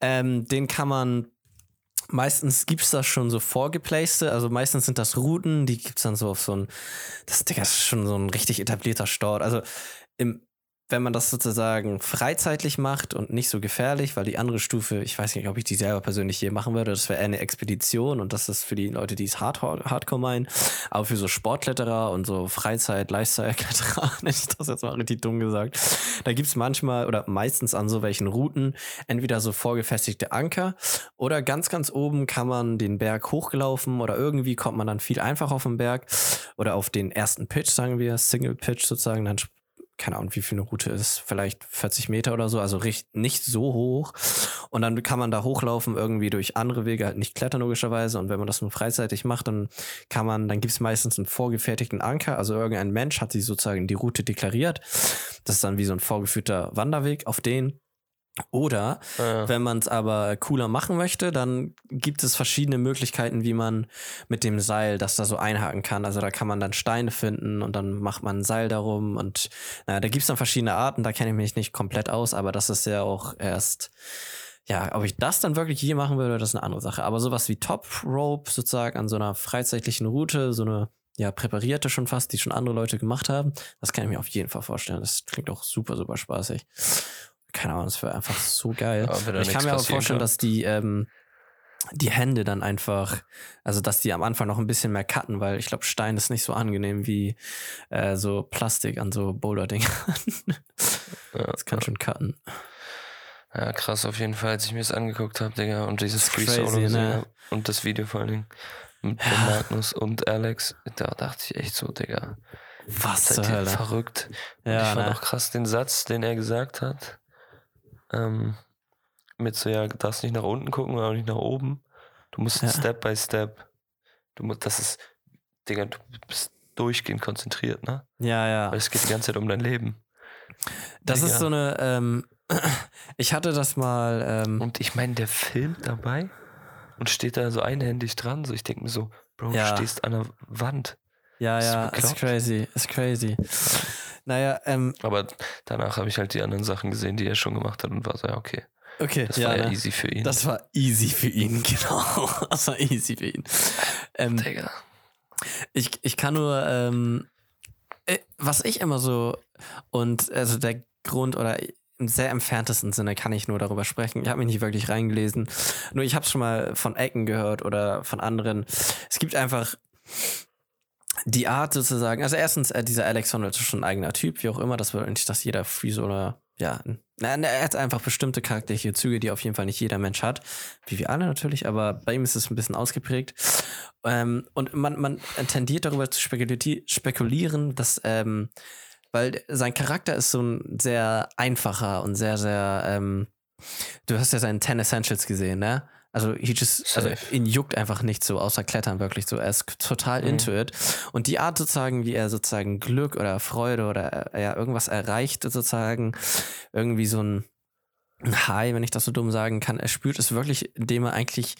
ähm, den kann man. Meistens gibt es das schon so vorgeplacete, also meistens sind das Routen, die gibt es dann so auf so ein, das, Digga, ist schon so ein richtig etablierter Stort. Also im, wenn man das sozusagen freizeitlich macht und nicht so gefährlich, weil die andere Stufe, ich weiß nicht, ob ich die selber persönlich hier machen würde, das wäre eine Expedition und das ist für die Leute, die es Hardcore, Hardcore meinen, aber für so Sportkletterer und so Freizeit, Lifestyle-Kletterer, nenne ich das jetzt mal richtig dumm gesagt, da gibt es manchmal oder meistens an so welchen Routen entweder so vorgefestigte Anker oder ganz, ganz oben kann man den Berg hochgelaufen oder irgendwie kommt man dann viel einfacher auf den Berg oder auf den ersten Pitch, sagen wir, Single Pitch sozusagen, dann keine Ahnung, wie viel eine Route ist, vielleicht 40 Meter oder so, also nicht so hoch. Und dann kann man da hochlaufen, irgendwie durch andere Wege, halt nicht klettern logischerweise. Und wenn man das nur freizeitig macht, dann kann man, dann gibt es meistens einen vorgefertigten Anker. Also irgendein Mensch hat sich sozusagen die Route deklariert. Das ist dann wie so ein vorgeführter Wanderweg auf den. Oder Ah, wenn man es aber cooler machen möchte, dann gibt es verschiedene Möglichkeiten, wie man mit dem Seil das da so einhaken kann. Also da kann man dann Steine finden und dann macht man ein Seil darum und naja, da gibt es dann verschiedene Arten, da kenne ich mich nicht komplett aus, aber das ist ja auch erst, ja, ob ich das dann wirklich je machen würde, das ist eine andere Sache. Aber sowas wie Top Rope sozusagen an so einer freizeitlichen Route, so eine ja, präparierte schon fast, die schon andere Leute gemacht haben, das kann ich mir auf jeden Fall vorstellen. Das klingt auch super, super spaßig. Keine Ahnung, das wäre einfach so geil. Ja, ich kann mir aber vorstellen, kann. dass die, ähm, die Hände dann einfach, also dass die am Anfang noch ein bisschen mehr cutten, weil ich glaube, Stein ist nicht so angenehm wie äh, so Plastik an so Boulder-Dingern. Ja, das kann schon cutten. ja, krass auf jeden Fall, als ich mir das angeguckt habe, Digga, und dieses Free Crazy, Solo gesehen ne? und das Video vor allen Dingen mit Magnus und Alex, da dachte ich echt so, Digga, Was seid ihr verrückt? Und Ja, ich fand ne? auch krass den Satz, den er gesagt hat. Ähm, mit so, ja, du darfst nicht nach unten gucken und auch nicht nach oben. Du musst Ja. Step by Step. Du musst, das ist, Digga, du bist durchgehend konzentriert, ne? Ja, ja. Weil es geht die ganze Zeit um dein Leben. Das Digga. ist so eine, ähm, ich hatte das mal, ähm, Und ich meine, der filmt dabei und steht da so einhändig dran. So, ich denke mir so, Bro, Ja. du stehst an der Wand. ja, ist ja, ist crazy, ist crazy. Naja, ähm, Aber danach habe ich halt die anderen Sachen gesehen, die er schon gemacht hat und war so, ja, okay. okay, Das ja, war ja ne? easy für ihn. Das war easy für ihn, genau. Das war easy für ihn. Ähm, Digga. ich, ich kann nur, ähm, äh, was ich immer so, und also der Grund oder im sehr entferntesten Sinne kann ich nur darüber sprechen. Ich habe mich nicht wirklich reingelesen. Nur ich habe schon mal von Ecken gehört oder von anderen. Es gibt einfach die Art sozusagen. Also erstens, äh, dieser Alex Honnold ist schon ein eigener Typ, wie auch immer. Das bedeutet nicht, dass jeder Freeze oder ja, er hat einfach bestimmte charakterliche Züge, die auf jeden Fall nicht jeder Mensch hat. Wie wir alle natürlich, aber bei ihm ist es ein bisschen ausgeprägt. Ähm, und man, man tendiert darüber zu spekuli- spekulieren, dass, ähm, weil sein Charakter ist so ein sehr einfacher und sehr, sehr, ähm, du hast ja seinen 10 Essentials gesehen, ne? Also, he just, also Safe. ihn juckt einfach nicht so, außer Klettern wirklich so. Er ist total Mhm. into it. Und die Art sozusagen, wie er sozusagen Glück oder Freude oder äh, ja, irgendwas erreicht, sozusagen, irgendwie so ein ein High, wenn ich das so dumm sagen kann, er spürt es wirklich, indem er eigentlich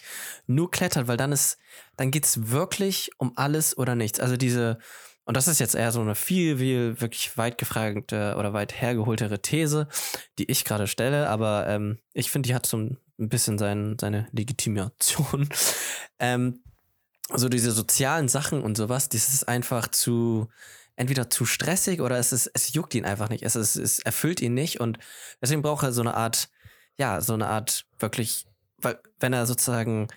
nur klettert, weil dann ist, dann geht's wirklich um alles oder nichts. Also diese, und das ist jetzt eher so eine viel, viel wirklich weit gefragte oder weit hergeholtere These, die ich gerade stelle, aber ähm, ich finde, die hat so ein bisschen sein, seine Legitimation. ähm, so diese sozialen Sachen und sowas, das ist einfach zu, entweder zu stressig oder es ist, es juckt ihn einfach nicht. Es, ist, es erfüllt ihn nicht und deswegen braucht er so eine Art, ja, so eine Art wirklich, weil, wenn er sozusagen,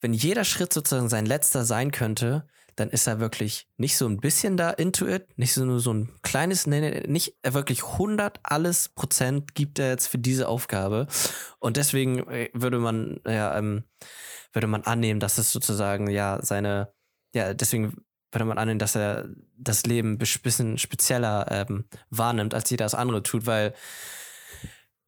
wenn jeder Schritt sozusagen sein letzter sein könnte, dann ist er wirklich nicht so ein bisschen da into it, nicht so nur so ein kleines, nee, nee, nicht er wirklich 100 alles Prozent gibt er jetzt für diese Aufgabe. Und deswegen äh, würde man, ja, ähm, würde man annehmen, dass es sozusagen, ja, seine, ja, deswegen würde man annehmen, dass er das Leben ein bisschen spezieller ähm, wahrnimmt, als jeder das andere tut, weil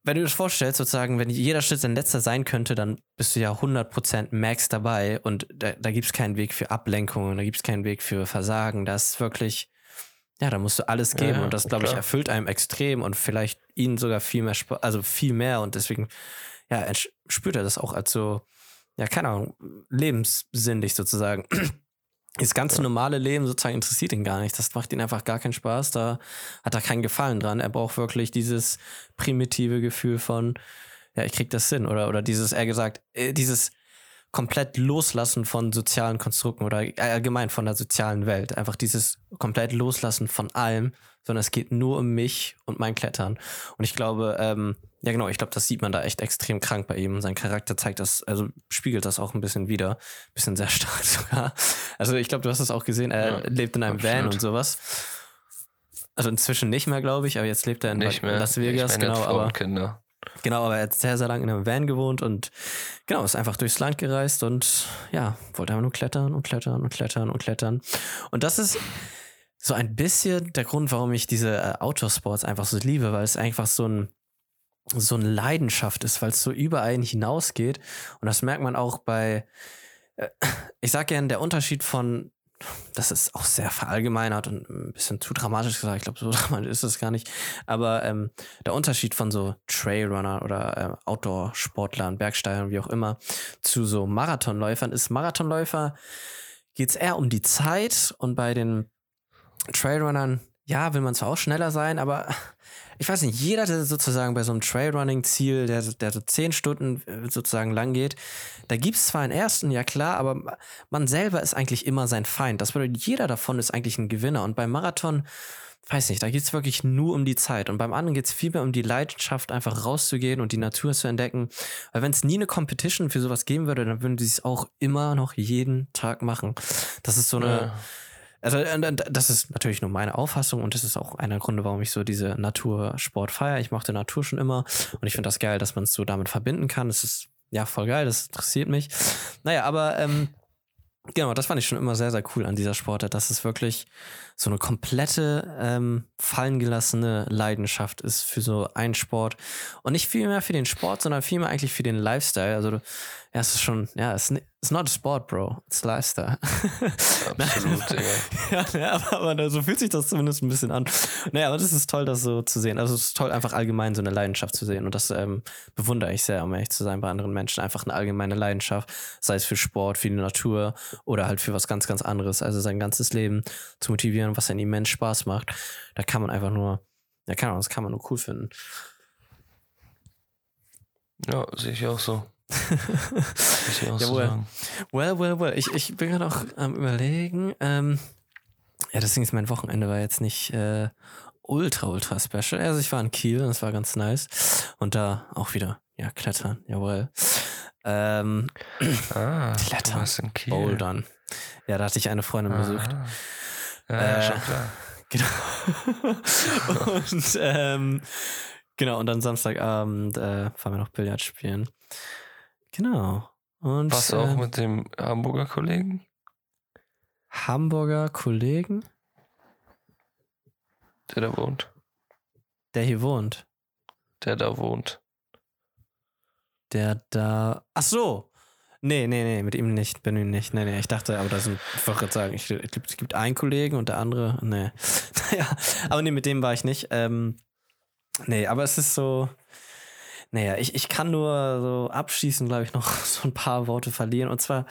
wenn du dir das vorstellst, sozusagen, wenn jeder Schritt sein letzter sein könnte, dann bist du ja 100% Max dabei und da, da gibt es keinen Weg für Ablenkungen, da gibt es keinen Weg für Versagen. Das ist wirklich, ja, da musst du alles geben. Ja, und das, glaube ich, erfüllt einem extrem und vielleicht ihn sogar viel mehr, Spa also viel mehr. Und deswegen, ja, spürt er das auch als so, ja, keine Ahnung, lebenssinnlich sozusagen. Das ganze normale Leben sozusagen interessiert ihn gar nicht. Das macht ihn einfach gar keinen Spaß. Da hat er keinen Gefallen dran. Er braucht wirklich dieses primitive Gefühl von, ja, ich krieg das hin. Oder, oder dieses, er gesagt, äh, dieses komplett Loslassen von sozialen Konstrukten oder allgemein von der sozialen Welt. Einfach dieses komplett Loslassen von allem, sondern es geht nur um mich und mein Klettern. Und ich glaube, ähm, ja genau, ich glaube, das sieht man da echt extrem krank bei ihm. Sein Charakter zeigt das, also spiegelt das auch ein bisschen wieder. Bisschen sehr stark sogar. Also ich glaube, du hast es auch gesehen, er Ja, lebt in einem Van absolut. und sowas. Also inzwischen nicht mehr, glaube ich, aber jetzt lebt er in. Las Vegas, ich meine, genau, aber Kinder. Genau, aber er hat sehr, sehr lange in einem Van gewohnt und genau, ist einfach durchs Land gereist und ja, wollte einfach nur klettern und klettern und klettern und klettern. Und das ist so ein bisschen der Grund, warum ich diese äh, Outdoor-Sports einfach so liebe, weil es einfach so ein so eine Leidenschaft ist, weil es so über einen hinausgeht. Und das merkt man auch bei, äh, ich sag gern, der Unterschied von, das ist auch sehr verallgemeinert und ein bisschen zu dramatisch gesagt, ich glaube, so dramatisch ist es gar nicht, aber ähm, der Unterschied von so Trailrunner oder äh, Outdoor-Sportlern, Bergsteigern, wie auch immer, zu so Marathonläufern ist Marathonläufer geht es eher um die Zeit und bei den Trailrunnern, ja, will man zwar auch schneller sein, aber ich weiß nicht, jeder, der sozusagen bei so einem Trailrunning-Ziel, der, der so zehn Stunden äh, sozusagen lang geht, da gibt es zwar einen ersten, ja klar, aber man selber ist eigentlich immer sein Feind. Das bedeutet, jeder davon ist eigentlich ein Gewinner. Und beim Marathon, weiß nicht, da geht es wirklich nur um die Zeit. Und beim anderen geht es vielmehr um die Leidenschaft, einfach rauszugehen und die Natur zu entdecken. Weil wenn es nie eine Competition für sowas geben würde, dann würden sie es auch immer noch jeden Tag machen. Das ist so eine. Ja. Also, und das ist natürlich nur meine Auffassung und das ist auch einer der Gründe, warum ich so diese Natursport feiere. Ich mochte Natur schon immer und ich finde das geil, dass man es so damit verbinden kann. Das ist ja voll geil, das interessiert mich. Naja, aber ähm, genau, das fand ich schon immer sehr, sehr cool an dieser Sportart, dass es wirklich so eine komplette ähm, fallengelassene Leidenschaft ist für so einen Sport und nicht viel mehr für den Sport, sondern vielmehr eigentlich für den Lifestyle. Also, ja, es ist schon, ja, es ist not a sport, bro, it's Lifestyle. Absolut. Ja, ja aber, aber so fühlt sich das zumindest ein bisschen an. Naja, aber das ist toll, das so zu sehen. Also es ist toll, einfach allgemein so eine Leidenschaft zu sehen. Und das ähm, bewundere ich sehr, um ehrlich zu sein, bei anderen Menschen. Einfach eine allgemeine Leidenschaft, sei es für Sport, für die Natur oder halt für was ganz, ganz anderes. Also sein ganzes Leben zu motivieren, was einem immens Spaß macht. Da kann man einfach nur, ja, keine Ahnung, das kann man nur cool finden. Ja, sehe ich auch so. Jawohl. Well, well, well. Ich, ich bin gerade auch am überlegen. Ähm, ja, deswegen ist mein Wochenende war jetzt nicht äh, ultra, ultra special. Also ich war in Kiel und es war ganz nice. Und da auch wieder, ja, klettern, jawohl. Ähm, Ah, Klettern. in Kiel. Bouldern. Ja, da hatte ich eine Freundin besucht. Aha. Ja, Äh, schon klar. Genau. und ähm, genau, und dann Samstagabend äh, fahren wir noch Billard spielen. Genau. Und Warst du auch äh, mit dem Hamburger Kollegen? Hamburger Kollegen, Der da wohnt. der hier wohnt. Der da wohnt. Der da. Ach so. Nee, nee, nee, mit ihm nicht, bin ihm nicht. Nee, nee, ich dachte, aber da sind, ich wollte gerade sagen, ich, es gibt einen Kollegen und der andere, nee. Naja, aber nee, mit dem war ich nicht. Ähm, nee, aber es ist so. Naja, ich, ich kann nur so abschließend, glaube ich, noch so ein paar Worte verlieren. Und zwar,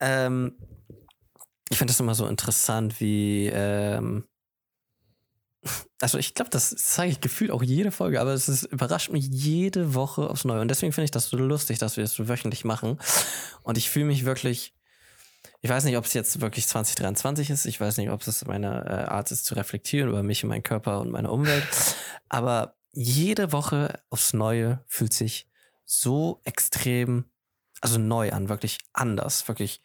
ähm, ich finde das immer so interessant, wie, ähm, also ich glaube, das zeige ich gefühlt auch jede Folge, aber es ist, überrascht mich jede Woche aufs Neue. Und deswegen finde ich das so lustig, dass wir das so wöchentlich machen. Und ich fühle mich wirklich, ich weiß nicht, ob es jetzt wirklich 2023 ist, ich weiß nicht, ob es meine äh, Art ist zu reflektieren über mich und meinen Körper und meine Umwelt, aber jede Woche aufs Neue fühlt sich so extrem, also neu an, wirklich anders, wirklich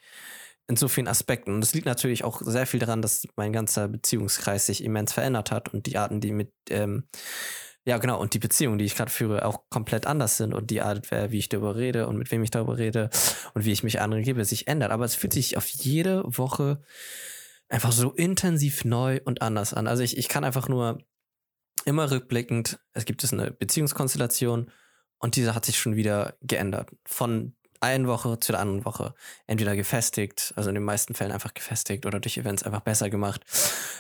in so vielen Aspekten. Und das liegt natürlich auch sehr viel daran, dass mein ganzer Beziehungskreis sich immens verändert hat und die Arten, die mit, ähm, ja genau, und die Beziehungen, die ich gerade führe, auch komplett anders sind und die Art, wie ich darüber rede und mit wem ich darüber rede und wie ich mich anderen gebe, sich ändert. Aber es fühlt sich auf jede Woche einfach so intensiv neu und anders an. Also ich, ich kann einfach nur immer rückblickend, es gibt es eine Beziehungskonstellation und diese hat sich schon wieder geändert. Von einen Woche zu der anderen Woche entweder gefestigt, also in den meisten Fällen einfach gefestigt oder durch Events einfach besser gemacht.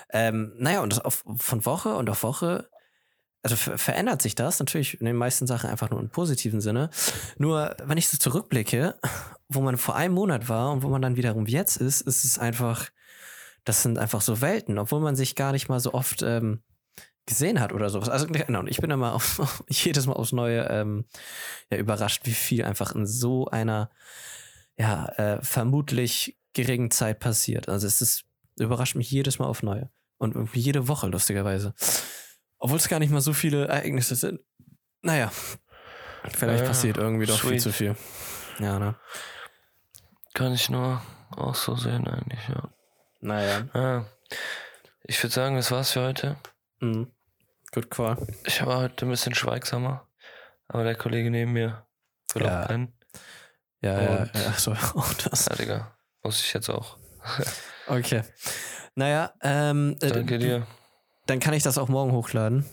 Ähm, naja, und das auf, von Woche und auf Woche, also ver verändert sich das natürlich in den meisten Sachen einfach nur im positiven Sinne. Nur, wenn ich so zurückblicke, wo man vor einem Monat war und wo man dann wiederum jetzt ist, ist es einfach, das sind einfach so Welten, obwohl man sich gar nicht mal so oft ähm, gesehen hat oder sowas. Also genau, ich bin immer auf, jedes Mal aufs Neue ähm, ja, überrascht, wie viel einfach in so einer ja äh, vermutlich geringen Zeit passiert. Also es ist überrascht mich jedes Mal auf Neue und irgendwie jede Woche lustigerweise, obwohl es gar nicht mal so viele Ereignisse sind. Naja, vielleicht Ja, passiert irgendwie doch viel sweet. zu viel. Ja, ne? Kann ich nur auch so sehen eigentlich, ja. Naja. ja. Ich würde sagen, das war's für heute. Mhm. Good call. Ich war heute ein bisschen schweigsamer, aber der Kollege neben mir will Ja. auch pennen. Ja, ja, ja, so, auch das. Ja, Digga, muss ich jetzt auch. Okay. Naja, ähm, äh, Danke dir. Dann kann ich das auch morgen hochladen.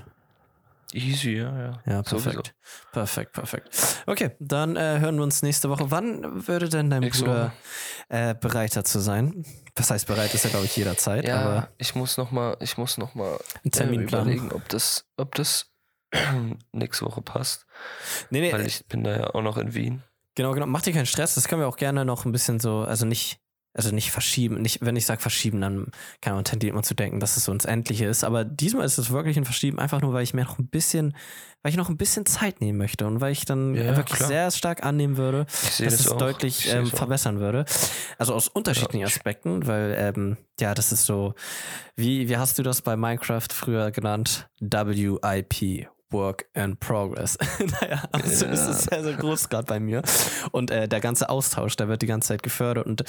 Easy, ja, ja. Ja, Sowieso. perfekt. Perfekt, perfekt. Okay, dann äh, hören wir uns nächste Woche. Wann würde denn dein Nächste Bruder äh, bereit dazu sein? Das heißt, bereit ist er, glaube ich, jederzeit, Ja, aber ich muss noch mal, ich muss noch mal einen Termin äh, planen. überlegen, ob das, ob das nächste Woche passt, Nee, nee, weil ich bin da ja auch noch in Wien. genau, genau. Mach dir keinen Stress. Das können wir auch gerne noch ein bisschen so, also nicht, also nicht verschieben. Nicht, wenn ich sage verschieben, dann kann man tendiert man zu denken, dass es so ins Endliche ist. Aber diesmal ist es wirklich ein Verschieben, einfach nur, weil ich mir noch ein bisschen, weil ich noch ein bisschen Zeit nehmen möchte und weil ich dann Ja, wirklich klar. sehr stark annehmen würde, dass das es auch. deutlich ähm, es verbessern würde. Also aus unterschiedlichen Ja. Aspekten, weil ähm, ja, das ist so, wie, wie hast du das bei Minecraft früher genannt? WIP. Work in Progress. naja, also Ja. ist es sehr, sehr groß gerade bei mir. Und äh, der ganze Austausch, der wird die ganze Zeit gefördert. Und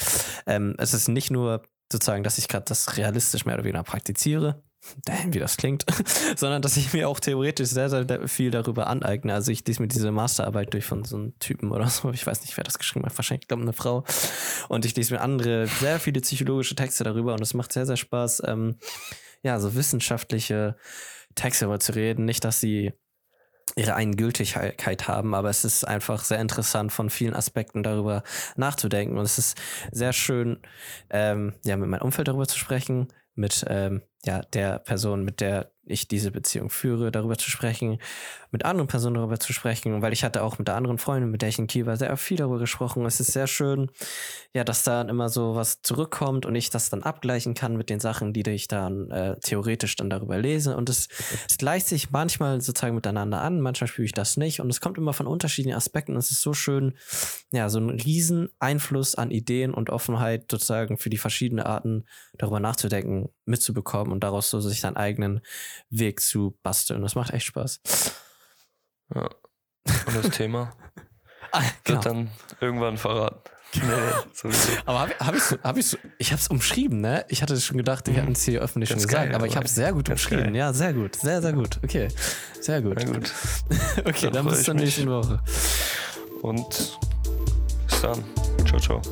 ähm, es ist nicht nur sozusagen, dass ich gerade das realistisch mehr oder weniger praktiziere, damn, wie das klingt, sondern dass ich mir auch theoretisch sehr, sehr viel darüber aneigne. Also ich lese mir diese Masterarbeit durch von so einem Typen oder so, ich weiß nicht, wer das geschrieben hat, wahrscheinlich, glaube eine Frau. Und ich lese mir andere, sehr viele psychologische Texte darüber und es macht sehr, sehr Spaß, ähm, ja, so wissenschaftliche Texte zu reden. Nicht, dass sie ihre eigene Gültigkeit haben, aber es ist einfach sehr interessant, von vielen Aspekten darüber nachzudenken. Und es ist sehr schön, ähm, ja, mit meinem Umfeld darüber zu sprechen, mit ähm, ja, der Person, mit der ich diese Beziehung führe, darüber zu sprechen, mit anderen Personen darüber zu sprechen, weil ich hatte auch mit der anderen Freundin, mit der ich in Kiel war, sehr viel darüber gesprochen. Es ist sehr schön, ja, dass da immer so was zurückkommt und ich das dann abgleichen kann mit den Sachen, die ich dann äh, theoretisch dann darüber lese. Und es, es gleicht sich manchmal sozusagen miteinander an, manchmal spüre ich das nicht. Und es kommt immer von unterschiedlichen Aspekten. Es ist so schön, ja, so einen riesen Einfluss an Ideen und Offenheit sozusagen für die verschiedenen Arten darüber nachzudenken, mitzubekommen und daraus so sich seinen eigenen Weg zu basteln. Das macht echt Spaß. Ja. Und das Thema Ah, wird dann irgendwann verraten. Nee, sowieso. Aber habe hab ich hab ich ich habe es umschrieben, ne? Ich hatte schon gedacht, ich hätte es hier öffentlich Ganz schon gesagt, geil, aber ich habe es sehr gut umschrieben. geil. Ja, sehr gut, sehr, sehr gut. Okay, sehr gut. Gut. Okay, Dann dann bis zur nächsten Woche. Und bis dann. Ciao, ciao.